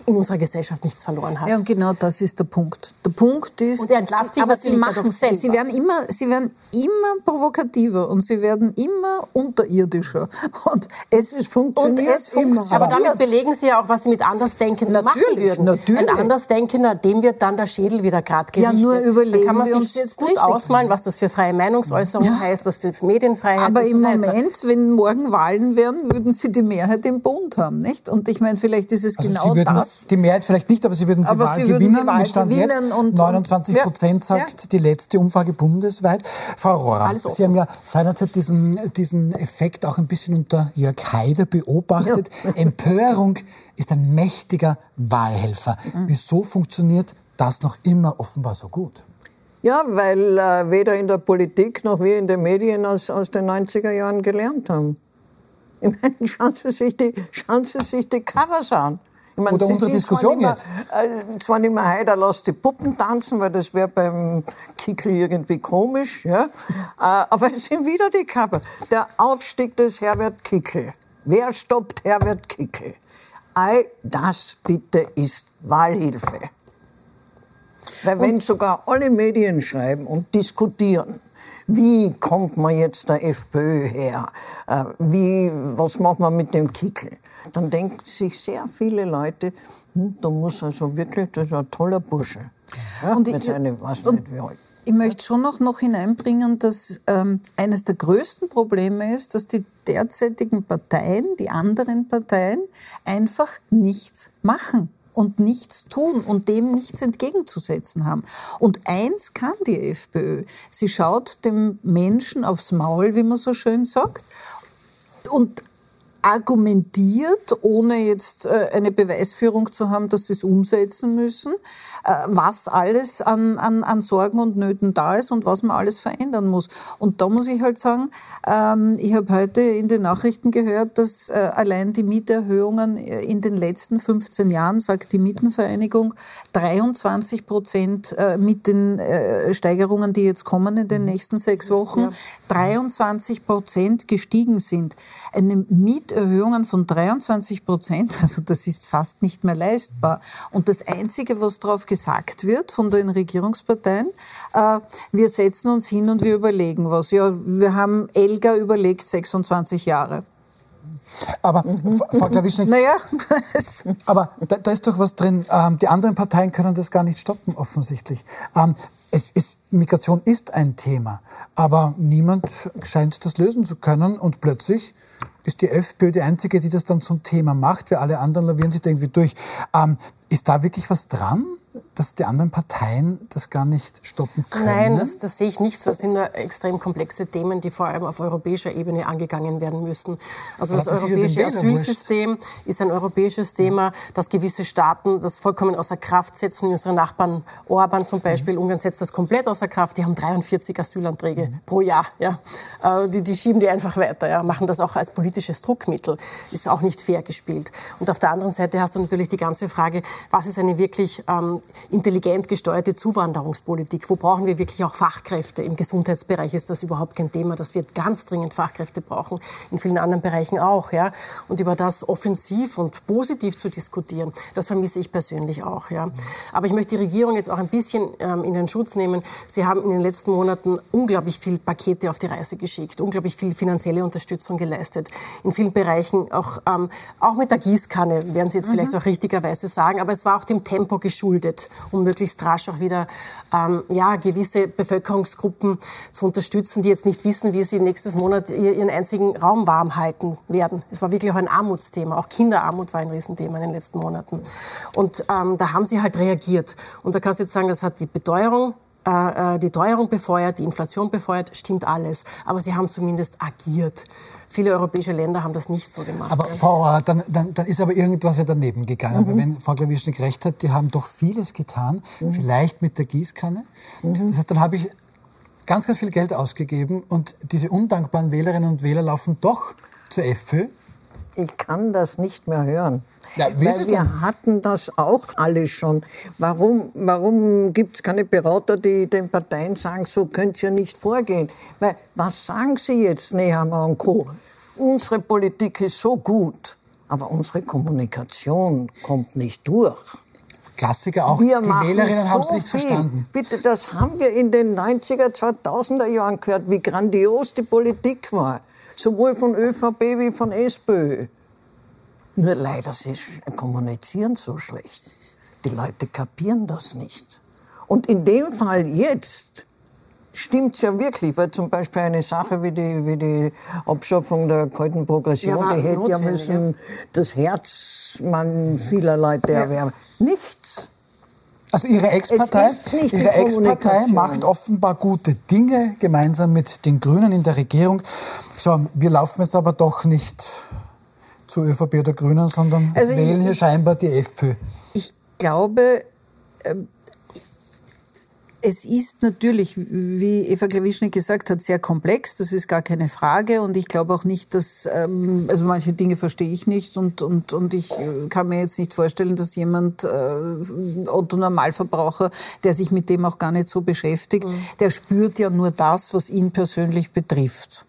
in unserer Gesellschaft nichts verloren hat. Ja, und genau das ist der Punkt. Der Punkt ist, und er entlarvt sich aber sie machen selbst. Sie werden immer, sie werden immer provokativer und sie werden immer unterirdischer. Und es, es funktioniert. Und es funktioniert. Aber damit belegen Sie ja auch, was Sie mit Andersdenkenden machen würden. Natürlich. Ein Andersdenkender, dem wird dann der Schädel wieder gerade gerichtet. Ja, nur überlegen dann kann man wir sich jetzt gut ausmalen, was das für freie Meinungsäußerung ja. heißt, was für Medienfreiheit Aber im Moment, wenn morgen Wahlen wären, würden Sie die Mehrheit im Bund haben, nicht? Und ich meine, vielleicht ist es also genau das die Mehrheit vielleicht nicht, aber Sie würden die aber Wahl gewinnen. Die Wahl mit Stand jetzt 29 Prozent sagt ja. die letzte Umfrage bundesweit. Frau Rohrer, Sie haben ja seinerzeit diesen, diesen Effekt auch ein bisschen unter Jörg Haider beobachtet. Ja. Empörung ist ein mächtiger Wahlhelfer. Mhm. Wieso funktioniert das noch immer offenbar so gut? Ja, weil äh, weder in der Politik noch wir in den Medien aus, aus den 90er Jahren gelernt haben. Ich meine, schauen Sie sich die, schauen Sie sich die Covers an. Meine, Oder unsere Diskussion mehr, jetzt. Äh, zwar nicht mehr heute, lass die Puppen tanzen, weil das wäre beim Kickel irgendwie komisch, ja. äh, aber es sind wieder die Körper. Der Aufstieg des Herbert Kickel. Wer stoppt Herbert Kickel? All das bitte ist Wahlhilfe. Weil wenn sogar alle Medien schreiben und diskutieren, wie kommt man jetzt der FPÖ her? Äh, wie, was macht man mit dem Kickel? Dann denken sich sehr viele Leute, hm, da muss also wirklich, das ist ein toller Bursche. Ja, und ich, eine, weiß nicht, wie alt. Ich möchte schon noch, noch hineinbringen, dass ähm, eines der größten Probleme ist, dass die derzeitigen Parteien, die anderen Parteien, einfach nichts machen und nichts tun und dem nichts entgegenzusetzen haben. Und eins kann die FPÖ. Sie schaut dem Menschen aufs Maul, wie man so schön sagt, und argumentiert, ohne jetzt äh, eine Beweisführung zu haben, dass sie es umsetzen müssen, äh, was alles an, an, an Sorgen und Nöten da ist und was man alles verändern muss. Und da muss ich halt sagen, ähm, ich habe heute in den Nachrichten gehört, dass äh, allein die Mieterhöhungen in den letzten 15 Jahren, sagt die Mietenvereinigung, 23 Prozent mit den Steigerungen, die jetzt kommen in den mhm. nächsten sechs Wochen, 23 Prozent gestiegen sind. Eine Miet Mieterhöhungen von 23 Prozent, also das ist fast nicht mehr leistbar. Und das Einzige, was darauf gesagt wird von den Regierungsparteien, äh, wir setzen uns hin und wir überlegen was. Ja, wir haben Elga überlegt 26 Jahre. Aber, Frau Klawischnik, naja. aber da, da, ist doch was drin. Ähm, die anderen Parteien können das gar nicht stoppen, offensichtlich. Ähm, es ist, Migration ist ein Thema, aber niemand scheint das lösen zu können und plötzlich ist die FPÖ die einzige, die das dann zum Thema macht, weil alle anderen lavieren sich da irgendwie durch. Ähm, ist da wirklich was dran? Dass die anderen Parteien das gar nicht stoppen können? Nein, das, das sehe ich nicht so. Das sind nur extrem komplexe Themen, die vor allem auf europäischer Ebene angegangen werden müssen. Also das, das europäische ist Asylsystem ist ein europäisches Thema, dass gewisse Staaten das vollkommen außer Kraft setzen. Unsere Nachbarn Orban zum Beispiel, mhm. Ungarn setzt das komplett außer Kraft. Die haben 43 Asylanträge mhm. pro Jahr. Ja. Äh, die, die schieben die einfach weiter, ja. machen das auch als politisches Druckmittel. Ist auch nicht fair gespielt. Und auf der anderen Seite hast du natürlich die ganze Frage, was ist eine wirklich ähm, intelligent gesteuerte Zuwanderungspolitik? Wo brauchen wir wirklich auch Fachkräfte? Im Gesundheitsbereich ist das überhaupt kein Thema, dass wir ganz dringend Fachkräfte brauchen, in vielen anderen Bereichen auch. Ja? Und über das offensiv und positiv zu diskutieren, das vermisse ich persönlich auch. Ja? Aber ich möchte die Regierung jetzt auch ein bisschen ähm, in den Schutz nehmen. Sie haben in den letzten Monaten unglaublich viele Pakete auf die Reise geschickt, unglaublich viel finanzielle Unterstützung geleistet. In vielen Bereichen auch, ähm, auch mit der Gießkanne, werden Sie jetzt mhm. vielleicht auch richtigerweise sagen, aber es war auch dem Tempo geschuldet um möglichst rasch auch wieder ähm, ja, gewisse Bevölkerungsgruppen zu unterstützen, die jetzt nicht wissen, wie sie nächstes Monat ihren einzigen Raum warm halten werden. Es war wirklich auch ein Armutsthema. Auch Kinderarmut war ein Riesenthema in den letzten Monaten. Und ähm, da haben sie halt reagiert. Und da kannst du jetzt sagen, das hat die Beteuerung äh, äh, die Teuerung befeuert, die Inflation befeuert, stimmt alles. Aber sie haben zumindest agiert. Viele europäische Länder haben das nicht so gemacht. Aber Frau, dann, dann, dann ist aber irgendwas ja daneben gegangen. Mhm. Wenn Frau Klawischnik recht hat, die haben doch vieles getan, mhm. vielleicht mit der Gießkanne. Mhm. Das heißt, dann habe ich ganz, ganz viel Geld ausgegeben und diese undankbaren Wählerinnen und Wähler laufen doch zur FPÖ. Ich kann das nicht mehr hören. Ja, Weil wir hatten das auch alle schon. Warum, warum gibt es keine Berater, die den Parteien sagen, so könnt ihr nicht vorgehen? Weil, was sagen Sie jetzt, Nehammer und Co.? Unsere Politik ist so gut, aber unsere Kommunikation kommt nicht durch. Klassiker auch. Wir die Wählerinnen so haben es nicht viel. verstanden. Bitte, das haben wir in den 90er, 2000er Jahren gehört, wie grandios die Politik war. Sowohl von ÖVP wie von SPÖ. Nur leider, sie kommunizieren so schlecht. Die Leute kapieren das nicht. Und in dem Fall jetzt stimmt's ja wirklich, weil zum Beispiel eine Sache wie die, wie die Abschaffung der kalten Progression, ja, die hätte ja müssen ja. das Herz man vieler Leute ja. erwärmen. Nichts. Also Ihre Ex-Partei Ihre Ex-Partei macht offenbar gute Dinge gemeinsam mit den Grünen in der Regierung. So, wir laufen jetzt aber doch nicht zu ÖVP oder Grünen, sondern also wählen ich, hier scheinbar die FPÖ. Ich glaube, ähm, es ist natürlich, wie Eva Klawischnik gesagt hat, sehr komplex. Das ist gar keine Frage. Und ich glaube auch nicht, dass, ähm, also manche Dinge verstehe ich nicht. Und, und, und ich äh, kann mir jetzt nicht vorstellen, dass jemand, äh, Otto Normalverbraucher, der sich mit dem auch gar nicht so beschäftigt, mhm. der spürt ja nur das, was ihn persönlich betrifft.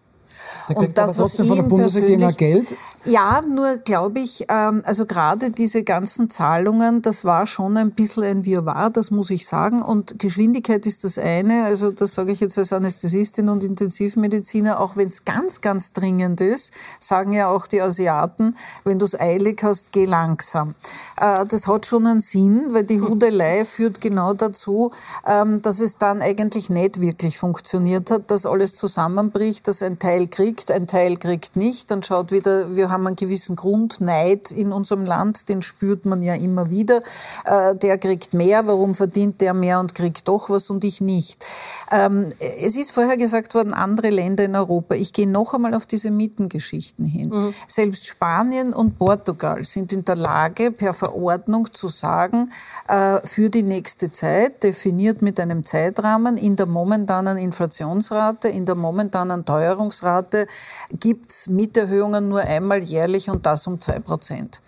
Der kriegt und das, aber trotzdem von der Bundesregierung Geld. Ja, nur glaube ich, ähm, also gerade diese ganzen Zahlungen, das war schon ein bisschen ein Wirrwarr, das muss ich sagen. Und Geschwindigkeit ist das eine, also das sage ich jetzt als Anästhesistin und Intensivmediziner, auch wenn es ganz, ganz dringend ist, sagen ja auch die Asiaten, wenn du es eilig hast, geh langsam. Äh, das hat schon einen Sinn, weil die Hudelei führt genau dazu, ähm, dass es dann eigentlich nicht wirklich funktioniert hat, dass alles zusammenbricht, dass ein Teil kriegt, ein Teil kriegt nicht, dann schaut wieder, wir haben einen gewissen Grundneid in unserem Land, den spürt man ja immer wieder. Äh, der kriegt mehr, warum verdient der mehr und kriegt doch was und ich nicht. Ähm, es ist vorher gesagt worden, andere Länder in Europa. Ich gehe noch einmal auf diese Mietengeschichten hin. Mhm. Selbst Spanien und Portugal sind in der Lage, per Verordnung zu sagen, äh, für die nächste Zeit, definiert mit einem Zeitrahmen, in der momentanen Inflationsrate, in der momentanen Teuerungsrate, gibt es Mieterhöhungen nur einmal jährlich und das um zwei Prozent.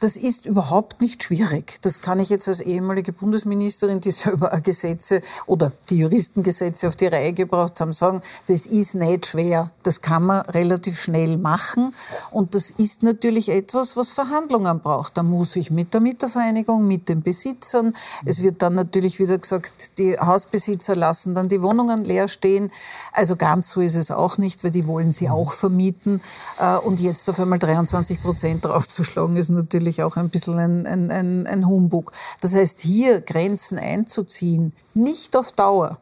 Das ist überhaupt nicht schwierig. Das kann ich jetzt als ehemalige Bundesministerin, die selber Gesetze oder die Juristengesetze auf die Reihe gebracht haben, sagen, das ist nicht schwer. Das kann man relativ schnell machen. Und das ist natürlich etwas, was Verhandlungen braucht. Da muss ich mit der Mietervereinigung, mit den Besitzern. Es wird dann natürlich wieder gesagt, die Hausbesitzer lassen dann die Wohnungen leer stehen. Also ganz so ist es auch nicht, weil die wollen sie auch vermieten. Äh, und jetzt auf einmal 23 Prozent draufzuschlagen, ist natürlich auch ein bisschen ein, ein, ein, ein Humbug. Das heißt, hier Grenzen einzuziehen, nicht auf Dauer,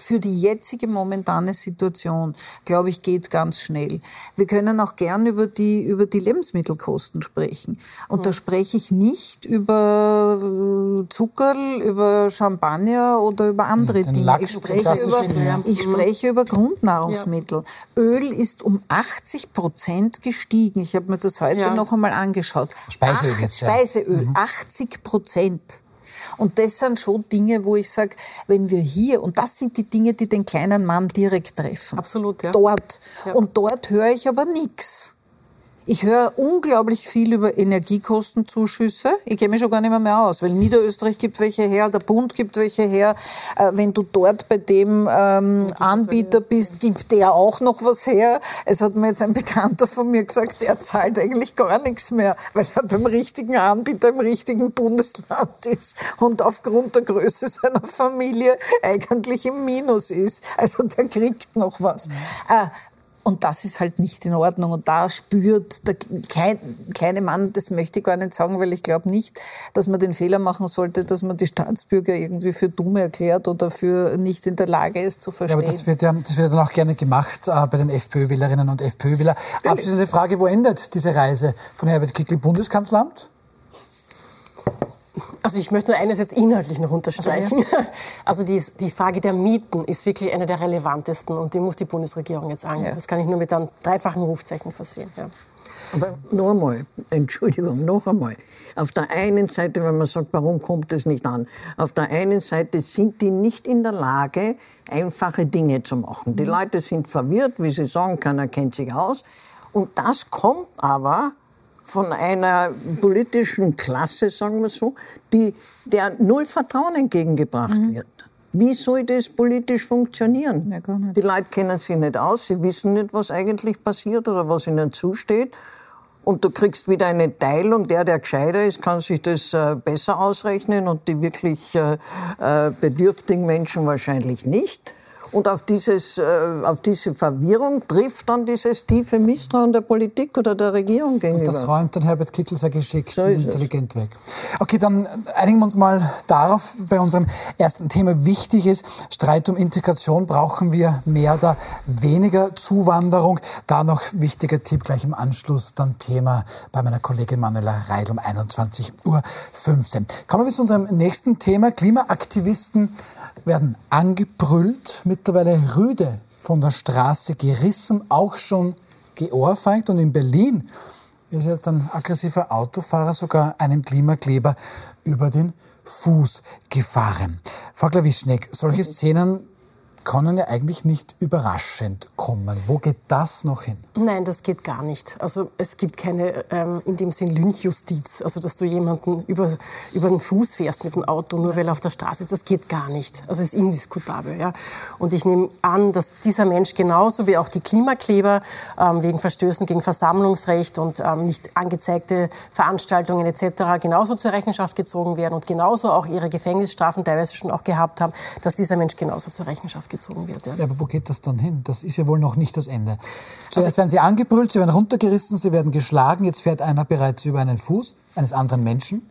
für die jetzige momentane Situation, glaube ich, geht ganz schnell. Wir können auch gern über die, über die Lebensmittelkosten sprechen. Und da spreche ich nicht über äh, Zuckerl, über Champagner oder über andere Den Dinge. Lachs, ich spreche über, ja. ich spreche über Grundnahrungsmittel. Öl ist um 80 Prozent gestiegen. Ich habe mir das heute Ja. noch einmal angeschaut. Speiseöl Acht- jetzt, ja. Speiseöl, 80 Prozent. Und das sind schon Dinge, wo ich sage, wenn wir hier, und das sind die Dinge, die den kleinen Mann direkt treffen. Absolut, ja. Dort. Ja. Und dort höre ich aber nichts. Ich höre unglaublich viel über Energiekostenzuschüsse. Ich kenne mich schon gar nicht mehr, mehr aus, weil Niederösterreich gibt welche her, der Bund gibt welche her. Äh, wenn du dort bei dem ähm, Anbieter bist, gibt der auch noch was her. Es hat mir jetzt ein Bekannter von mir gesagt, der zahlt eigentlich gar nichts mehr, weil er beim richtigen Anbieter im richtigen Bundesland ist und aufgrund der Größe seiner Familie eigentlich im Minus ist. Also der kriegt noch was. Äh, und das ist halt nicht in Ordnung. Und da spürt der klein, kleine Mann, das möchte ich gar nicht sagen, weil ich glaube nicht, dass man den Fehler machen sollte, dass man die Staatsbürger irgendwie für dumm erklärt oder für nicht in der Lage ist zu Ja, verstehen. aber das wird ja das wird dann auch gerne gemacht äh, bei den FPÖ-Wählerinnen und FPÖ-Wählern. Abschließende Frage, wo endet diese Reise von Herbert Kickl Bundeskanzleramt? Also ich möchte nur eines jetzt inhaltlich noch unterstreichen. Also die, die Frage der Mieten ist wirklich eine der relevantesten und die muss die Bundesregierung jetzt angehen. Das kann ich nur mit einem dreifachen Rufzeichen versehen. Ja. Aber noch einmal, Entschuldigung, noch einmal. Auf der einen Seite, wenn man sagt, warum kommt es nicht an? Auf der einen Seite sind die nicht in der Lage, einfache Dinge zu machen. Die Leute sind verwirrt, wie sie sagen, keiner kennt sich aus. Und das kommt aber von einer politischen Klasse, sagen wir so, die, der null Vertrauen entgegengebracht wird. Wie soll das politisch funktionieren? Ja. Die Leute kennen sich nicht aus, sie wissen nicht, was eigentlich passiert oder was ihnen zusteht. Und du kriegst wieder eine Teilung. Der, der gescheiter ist, kann sich das äh, besser ausrechnen und die wirklich äh, äh, bedürftigen Menschen wahrscheinlich nicht. Und auf, dieses, äh, auf diese Verwirrung trifft dann dieses tiefe Misstrauen der Politik oder der Regierung gegenüber. Das räumt dann Herbert Kickl sehr geschickt So und ist es. intelligent weg. Okay, dann einigen wir uns mal darauf, bei unserem ersten Thema wichtig ist, Streit um Integration, brauchen wir mehr oder weniger Zuwanderung? Da noch wichtiger Tipp gleich im Anschluss, dann Thema bei meiner Kollegin Manuela Reidl um 21.15 Uhr. Kommen wir zu unserem nächsten Thema. Klimaaktivisten werden angebrüllt, mittlerweile rüde von der Straße gerissen, auch schon geohrfeigt. Und in Berlin ist jetzt ein aggressiver Autofahrer sogar einem Klimakleber über den Fuß gefahren. Frau Klawischneck, solche Szenen können ja eigentlich nicht überraschend kommen. Wo geht das noch hin? Nein, das geht gar nicht. Also es gibt keine ähm, in dem Sinn Lynchjustiz, also dass du jemanden über, über den Fuß fährst mit dem Auto, nur weil er auf der Straße ist, das geht gar nicht. Also es ist indiskutabel. Ja. Und ich nehme an, dass dieser Mensch genauso wie auch die Klimakleber ähm, wegen Verstößen gegen Versammlungsrecht und ähm, nicht angezeigte Veranstaltungen etc. genauso zur Rechenschaft gezogen werden und genauso auch ihre Gefängnisstrafen teilweise schon auch gehabt haben, dass dieser Mensch genauso zur Rechenschaft gezogen wird. Ja. Ja, aber wo geht das dann hin? Das ist ja wohl noch nicht das Ende. Zuerst werden sie angebrüllt, sie werden runtergerissen, sie werden geschlagen. Jetzt fährt einer bereits über einen Fuß eines anderen Menschen.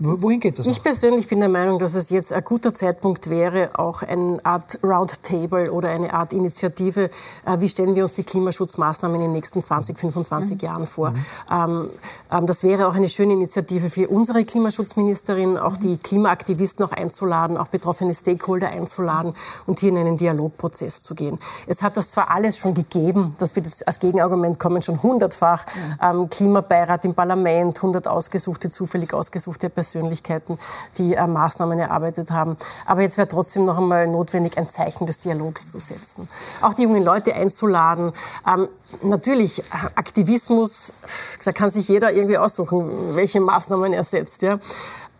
Wo- Wohin geht das Ich noch? persönlich bin der Meinung, dass es jetzt ein guter Zeitpunkt wäre, auch eine Art Roundtable oder eine Art Initiative, äh, wie stellen wir uns die Klimaschutzmaßnahmen in den nächsten 20, 25 Jahren vor. Ähm, ähm, das wäre auch eine schöne Initiative für unsere Klimaschutzministerin, auch die Klimaaktivisten auch einzuladen, auch betroffene Stakeholder einzuladen und hier in einen Dialogprozess zu gehen. Es hat das zwar alles schon gegeben, das wird jetzt als Gegenargument kommen, schon hundertfach, ähm, Klimabeirat im Parlament, 100 ausgesuchte, zufällig ausgesuchte Persönlichkeiten, die äh, Maßnahmen erarbeitet haben. Aber jetzt wäre trotzdem noch einmal notwendig, ein Zeichen des Dialogs zu setzen. Auch die jungen Leute einzuladen. Ähm, natürlich, Aktivismus, da kann sich jeder irgendwie aussuchen, welche Maßnahmen er setzt. Ja?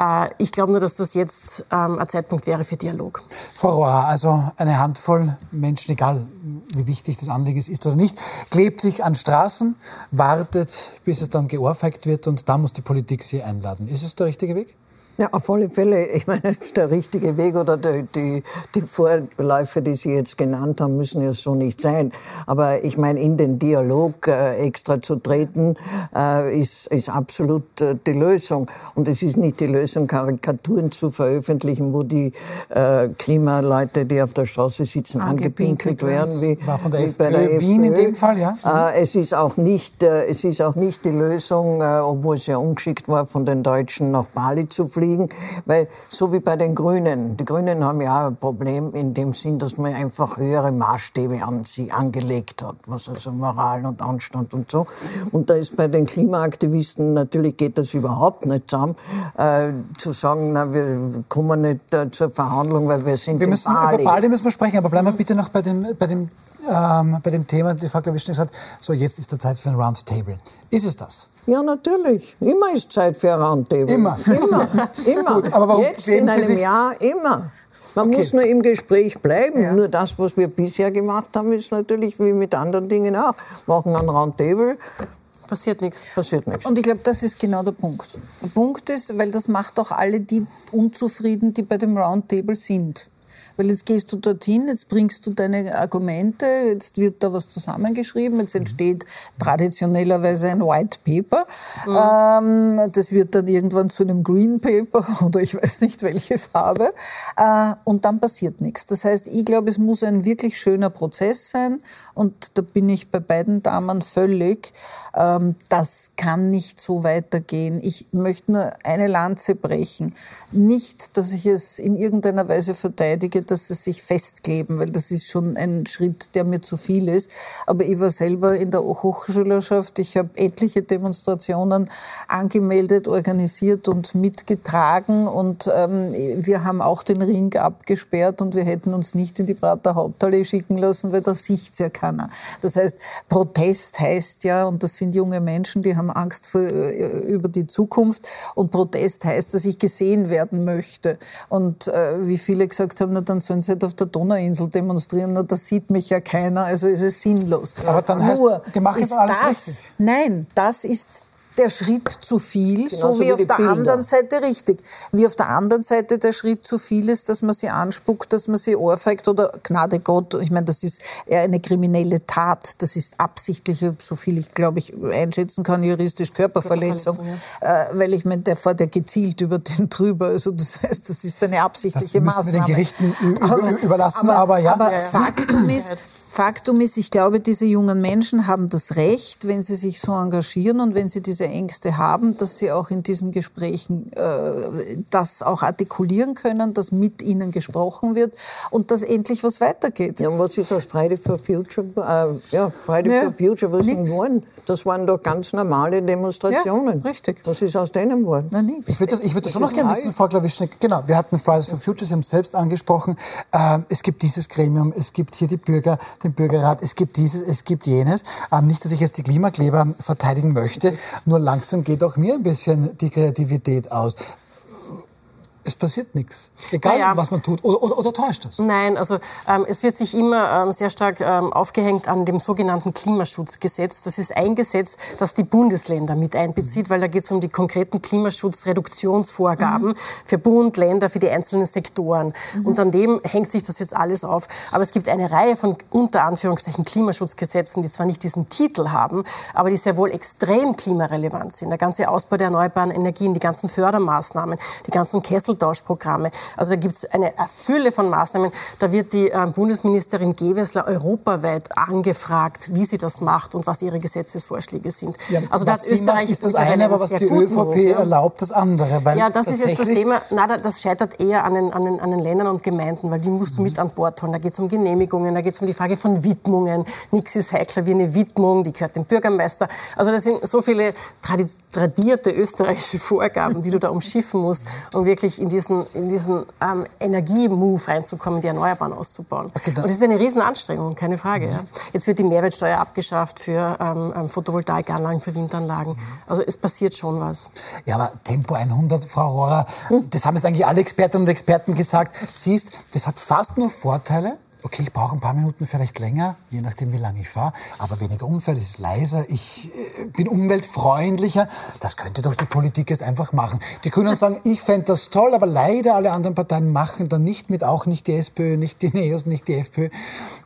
Äh, ich glaube nur, dass das jetzt ähm, ein Zeitpunkt wäre für Dialog. Frau Rohr, also eine Handvoll Menschen, egal wie wichtig das Anliegen ist oder nicht, klebt sich an Straßen, wartet, bis es dann geohrfeigt wird und da muss die Politik sie einladen. Ist es der richtige Weg? Ja, auf alle Fälle. Ich meine, der richtige Weg oder die, die, die Vorläufe, die Sie jetzt genannt haben, müssen ja so nicht sein. Aber ich meine, in den Dialog äh, extra zu treten, äh, ist, ist absolut äh, die Lösung. Und es ist nicht die Lösung, Karikaturen zu veröffentlichen, wo die äh, Klimaleute, die auf der Straße sitzen, angepinkelt, werden. Wie, War von der wie FPÖ, bei der Wien FPÖ. in dem Fall, ja? Äh, es, ist auch nicht, äh, es ist auch nicht die Lösung, obwohl es ja ungeschickt war, von den Deutschen nach Bali zu fliegen fliegen, weil so wie bei den Grünen, die Grünen haben ja ein Problem in dem Sinn, dass man einfach höhere Maßstäbe an sie angelegt hat, was also Moral und Anstand und so. Und da ist bei den Klimaaktivisten natürlich geht das überhaupt nicht zusammen, äh, zu sagen, na, wir kommen nicht äh, zur Verhandlung, weil wir sind wir müssen, Bali. Über Bali müssen wir sprechen, aber bleiben wir bitte noch bei dem, bei dem ähm, bei dem Thema, die Frau Klawischnik sagt, so jetzt ist der Zeit für ein Roundtable. Ist es das? Ja, natürlich. Immer ist Zeit für ein Roundtable. Immer. Immer. immer. Gut, aber warum Jetzt in einem Jahr immer. Man okay. muss nur im Gespräch bleiben. Ja. Nur das, was wir bisher gemacht haben, ist natürlich wie mit anderen Dingen auch. Machen ein Roundtable. Passiert nichts. Passiert nichts. Und ich glaube, das ist genau der Punkt. Der Punkt ist, weil das macht auch alle die unzufrieden, die bei dem Roundtable sind. Weil jetzt gehst du dorthin, jetzt bringst du deine Argumente, jetzt wird da was zusammengeschrieben, jetzt entsteht traditionellerweise ein White Paper. Mhm. Ähm, das wird dann irgendwann zu einem Green Paper oder ich weiß nicht welche Farbe. Äh, und dann passiert nichts. Das heißt, ich glaube, es muss ein wirklich schöner Prozess sein und da bin ich bei beiden Damen völlig. Ähm, das kann nicht so weitergehen. Ich möchte nur eine Lanze brechen. Nicht, dass ich es in irgendeiner Weise verteidige, dass sie sich festkleben, weil das ist schon ein Schritt, der mir zu viel ist. Aber ich war selber in der Hochschulerschaft. Ich habe etliche Demonstrationen angemeldet, organisiert und mitgetragen. Und ähm, wir haben auch den Ring abgesperrt und wir hätten uns nicht in die Prater Haupthalle schicken lassen, weil da sieht's ja keiner. Das heißt, Protest heißt ja, und das sind junge Menschen, die haben Angst für, äh, über die Zukunft. Und Protest heißt, dass ich gesehen werden möchte. Und äh, wie viele gesagt haben, na, dann sollen sie halt auf der Donauinsel demonstrieren, da sieht mich ja keiner, also ist es sinnlos. Aber dann Nur heißt, die machen ist alles das, richtig. Nein, das ist der Schritt zu viel, Genauso so wie, wie auf der Bilder. anderen Seite richtig. Wie auf der anderen Seite der Schritt zu viel ist, dass man sie anspuckt, dass man sie ohrfeigt oder Gnade Gott. Ich meine, das ist eher eine kriminelle Tat. Das ist absichtliche, so viel ich glaube ich einschätzen kann, juristisch Körperverletzung. Ja. äh, weil ich meine, der fährt ja gezielt über den drüber. Also das heißt, das ist eine absichtliche das Maßnahme. Das wir den Gerichten überlassen, aber, aber ja. Aber Faktum ist, Faktum ist, ich glaube, diese jungen Menschen haben das Recht, wenn sie sich so engagieren und wenn sie diese Ängste haben, dass sie auch in diesen Gesprächen äh, das auch artikulieren können, dass mit ihnen gesprochen wird und dass endlich was weitergeht. Ja, und was ist aus Friday for Future? Äh, ja, Friday ja, for Future, was ist geworden? Das waren doch ganz normale Demonstrationen. Ja, richtig. Was ist aus denen geworden? Nein, nicht. Ich würde das, ich würd das schon noch gerne wissen, Frau Klawischnik. Genau, wir hatten Fridays for Future, Sie haben es selbst angesprochen. Ähm, es gibt dieses Gremium, es gibt hier die Bürger, den Bürgerrat, es gibt dieses, es gibt jenes. Ähm, nicht, dass ich jetzt die Klimakleber verteidigen möchte, nur langsam geht auch mir ein bisschen die Kreativität aus es passiert nichts. Egal, naja. was man tut. Oder, oder, oder, täuscht das? Nein, also ähm, es wird sich immer ähm, sehr stark ähm, aufgehängt an dem sogenannten Klimaschutzgesetz. Das ist ein Gesetz, das die Bundesländer mit einbezieht, mhm. weil da geht es um die konkreten Klimaschutzreduktionsvorgaben mhm. für Bund, Länder, für die einzelnen Sektoren. Mhm. Und an dem hängt sich das jetzt alles auf. Aber es gibt eine Reihe von unter Anführungszeichen Klimaschutzgesetzen, die zwar nicht diesen Titel haben, aber die sehr wohl extrem klimarelevant sind. Der ganze Ausbau der erneuerbaren Energien, die ganzen Fördermaßnahmen, die ganzen Kessel Schlüsseltauschprogramme. Also da gibt es eine Fülle von Maßnahmen. Da wird die äh, Bundesministerin Gewessler europaweit angefragt, wie sie das macht und was ihre Gesetzesvorschläge sind. Ja, also da hat Österreich ist das eine, aber was die ÖVP Ruf, ja. erlaubt, das andere. ja, das ist jetzt das Thema. Nein, das scheitert eher an den, an, den, an den Ländern und Gemeinden, weil die musst du mit an Bord holen. Da geht es um Genehmigungen, da geht es um die Frage von Widmungen. Nichts ist heikler wie eine Widmung, die gehört dem Bürgermeister. Also das sind so viele tradierte österreichische Vorgaben, die du da umschiffen musst, um wirklich in diesen, in diesen ähm, Energiemove reinzukommen, die Erneuerbaren auszubauen. Okay, und das ist eine Riesenanstrengung, keine Frage. Ja. Jetzt wird die Mehrwertsteuer abgeschafft für ähm, ähm Photovoltaikanlagen, für Windanlagen. Also es passiert schon was. Ja, aber Tempo 100, Frau Rohrer, das haben jetzt eigentlich alle Expertinnen und Experten gesagt. Siehst, das hat fast nur Vorteile okay, ich brauche ein paar Minuten vielleicht länger, je nachdem, wie lange ich fahre, aber weniger Unfall, es ist leiser, ich äh, bin umweltfreundlicher. Das könnte doch die Politik jetzt einfach machen. Die Grünen sagen, ich fände das toll, aber leider alle anderen Parteien machen dann nicht mit, auch nicht die SPÖ, nicht die NEOS, nicht die FPÖ.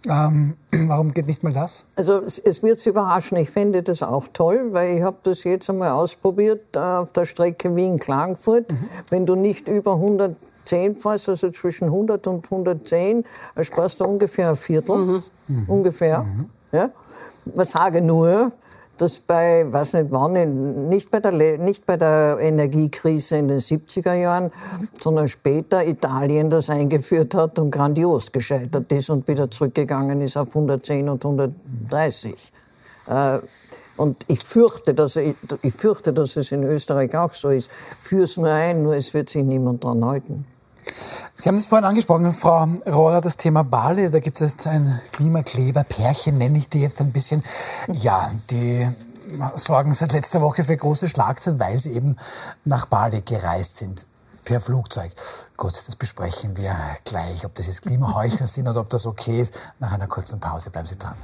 Ähm, warum geht nicht mal das? Also es, es wird Sie überraschen, ich fände das auch toll, weil ich habe das jetzt einmal ausprobiert äh, auf der Strecke Wien-Klagenfurt. Mhm. Wenn du nicht über 100 10 fährst, also zwischen 100 und 110, sparst du ungefähr ein Viertel. Mhm. Mhm. Ungefähr. Mhm. Ja? Ich sage nur, dass bei, weiß nicht wann, nicht bei, der, nicht bei der Energiekrise in den 70er Jahren, sondern später Italien das eingeführt hat und grandios gescheitert ist und wieder zurückgegangen ist auf 110 und 130. Äh, und ich fürchte, dass, ich, ich fürchte, dass es in Österreich auch so ist. Führ's nur ein, nur es wird sich niemand dran halten. Sie haben es vorhin angesprochen, Frau Rohrer, das Thema Bali. Da gibt es ein Klimakleber-Pärchen, nenne ich die jetzt ein bisschen. Ja, die sorgen seit letzter Woche für große Schlagzeilen, weil sie eben nach Bali gereist sind. Per Flugzeug. Gut, das besprechen wir gleich, ob das jetzt Klimaheuchler sind oder ob das okay ist. Nach einer kurzen Pause bleiben Sie dran.